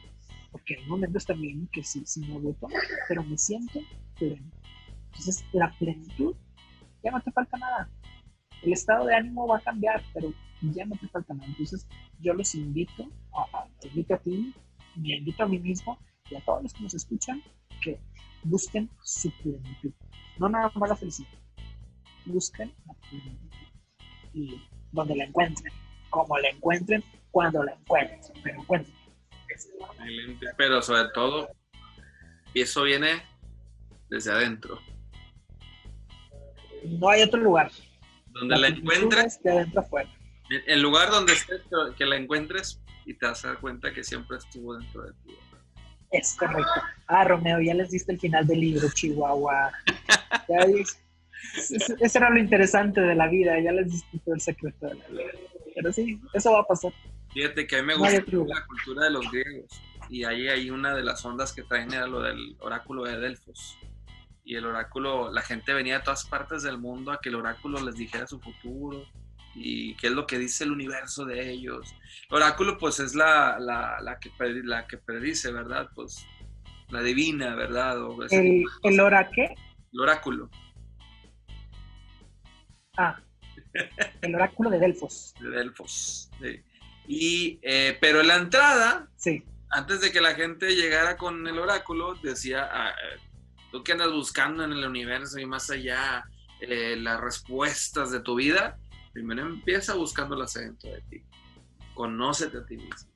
S2: porque hay momentos también que sí, sí me voto, pero me siento pleno. Entonces, la plenitud, ya no te falta nada. El estado de ánimo va a cambiar, pero ya no te falta nada. Entonces, yo los invito, a, te invito a ti, me invito a mí mismo y a todos los que nos escuchan que busquen su plenitud. No nada más la felicidad. Busquen la plenitud. Y donde la encuentren como la encuentren, cuando la encuentren, pero encuentren.
S1: Pero sobre todo, y eso viene desde adentro.
S2: No hay otro lugar.
S1: Donde la, encuentres.
S2: De adentro afuera.
S1: El lugar donde estés, que la encuentres y te vas a dar cuenta que siempre estuvo dentro de ti.
S2: Es correcto. Ah, Romeo, ya les diste el final del libro, Chihuahua. Ya Eso era lo interesante de la vida, ya les diste todo el secreto de la vida. Pero sí, eso va a pasar.
S1: Fíjate que a mí me gusta la cultura de los griegos. Y ahí hay una de las ondas que traen era lo del oráculo de Delfos. Y el oráculo, la gente venía de todas partes del mundo a que el oráculo les dijera su futuro y qué es lo que dice el universo de ellos. El oráculo, pues, es la, la, la que, la que predice, ¿verdad? Pues, la divina, ¿verdad?
S2: ¿El, ¿El oraque?
S1: El oráculo.
S2: Ah, el oráculo de Delfos.
S1: De Delfos, sí. Y, eh, pero en la entrada,
S2: sí.
S1: antes de que la gente llegara con el oráculo, decía, ah, eh, tú que andas buscando en el universo y más allá eh, las respuestas de tu vida, primero empieza buscándolas dentro de ti. Conócete a ti mismo.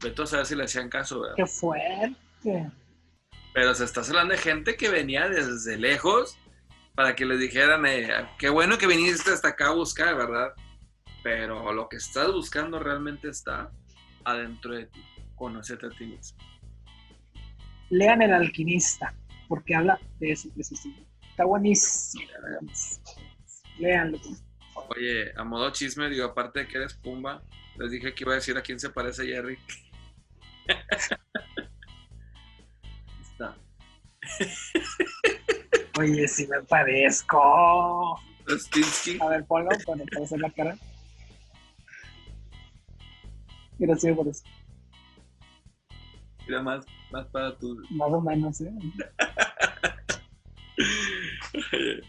S1: Vete a saber si le hacían caso, ¿verdad?
S2: Qué fuerte.
S1: Pero se está hablando de gente que venía desde lejos para que les dijeran, eh, qué bueno que viniste hasta acá a buscar, ¿verdad? Pero lo que estás buscando realmente está adentro de ti. Conocerte a ti mismo.
S2: Lean El Alquimista, porque habla de eso precisamente. Está buenísimo. Leanlo.
S1: Oye, a modo chisme, digo, aparte de que eres Pumba, les dije que iba a decir a quién se parece Jerry. Está.
S2: Oye, si me parezco. A ver, ponlo para hacer la cara. Gracias por eso.
S1: Mira, más, más para tu.
S2: Más o menos, ¿eh?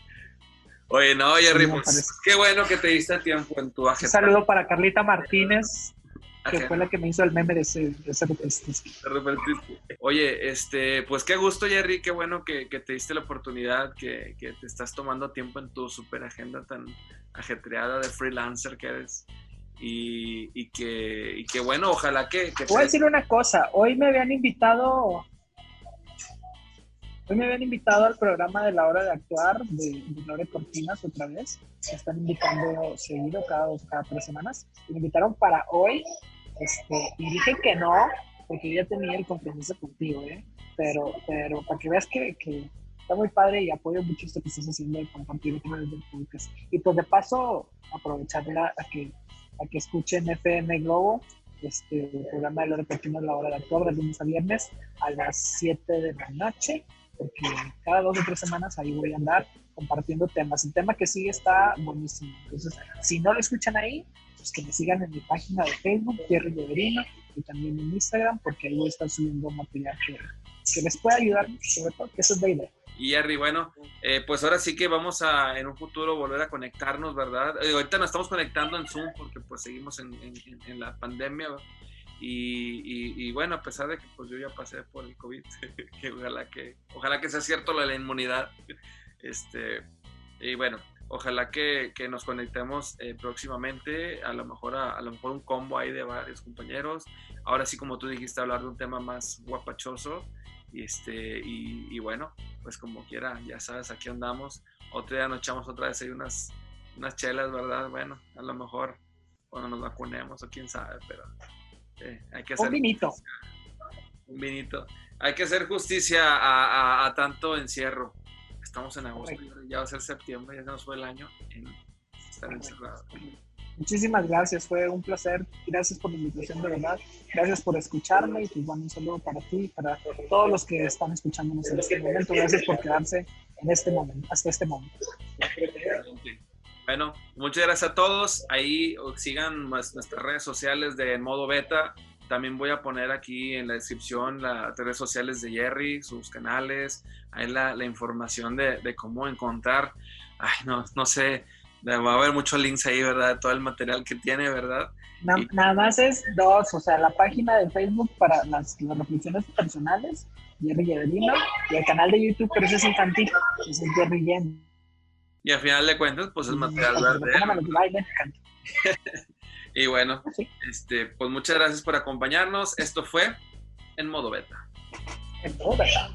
S1: Oye, no, Jerry, pues, qué bueno que te diste tiempo en tu agenda.
S2: Un saludo para Carlita Martínez, que fue la que me hizo el meme de ese, de ese
S1: Oye, este, pues qué gusto, Jerry, qué bueno que, te diste la oportunidad, que, te estás tomando tiempo en tu super agenda tan ajetreada de freelancer que eres. Y, y que, y que bueno, ojalá que... que
S2: Voy a decir una cosa, hoy me habían invitado Hoy me habían invitado al programa de la hora de actuar de, de Lore Cortinas otra vez. Me están invitando seguido cada cada tres semanas. Me invitaron para hoy este, y dije que no, porque ya tenía el compromiso contigo, ¿eh? Pero, pero para que veas que, que está muy padre y apoyo mucho esto que estás haciendo de compartir con el podcast. Y pues de paso, aprovecharla a que, a que escuchen FM Globo, este programa de Lore Cortinas, la hora de actuar, de lunes a viernes a las 7 de la noche porque cada dos o tres semanas ahí voy a andar compartiendo temas. El tema que sigue está buenísimo. Entonces, si no lo escuchan ahí, pues que me sigan en mi página de Facebook, Jerry Leverino, y también en Instagram, porque ahí voy a estar subiendo material que, que les pueda ayudar, sobre todo que eso es la idea,
S1: Y Jerry, bueno, eh, pues ahora sí que vamos a en un futuro volver a conectarnos, ¿verdad? Eh, ahorita nos estamos conectando en Zoom porque pues seguimos en, en, la pandemia. Y, y, bueno, a pesar de que pues yo ya pasé por el COVID, que ojalá que, ojalá que sea cierto lo la inmunidad. Este, y bueno, ojalá que, que nos conectemos eh, próximamente, a lo mejor a, a, lo mejor un combo ahí de varios compañeros. Ahora sí, como tú dijiste, hablar de un tema más guapachoso. Y, este, y, bueno, pues como quiera, ya sabes, aquí andamos. Otro día nos echamos otra vez ahí unas, unas chelas, ¿verdad? Bueno, a lo mejor cuando nos vacunemos o quién sabe, pero eh, hay que hacer...
S2: Un vinito.
S1: Un vinito. Hay que hacer justicia a, a, tanto encierro. Estamos en agosto, ya va a ser septiembre, ya se nos fue el año en estar encerrado.
S2: Muchísimas gracias, fue un placer. Gracias por la invitación, de verdad. Gracias por escucharme y pues bueno, un saludo para ti, para todos los que están escuchándonos en este momento. Gracias por quedarse en este momento, hasta este momento.
S1: Bueno, muchas gracias a todos. Ahí sigan nuestras redes sociales de modo beta. También voy a poner aquí en la descripción las redes sociales de Jerry, sus canales, ahí la, la información de, de, cómo encontrar, ay, no, no sé, va a haber muchos links ahí, ¿verdad? Todo el material que tiene, ¿verdad?
S2: nada más es dos, o sea, la página de Facebook para las, reflexiones personales, Jerry Lleverino, y el canal de YouTube, pero ese es infantil, ese es Jerry Yen.
S1: Y al final de cuentas, pues es material verde. y bueno, ah, este, pues muchas gracias por acompañarnos. Esto fue En Modo Beta.
S2: En Modo Beta.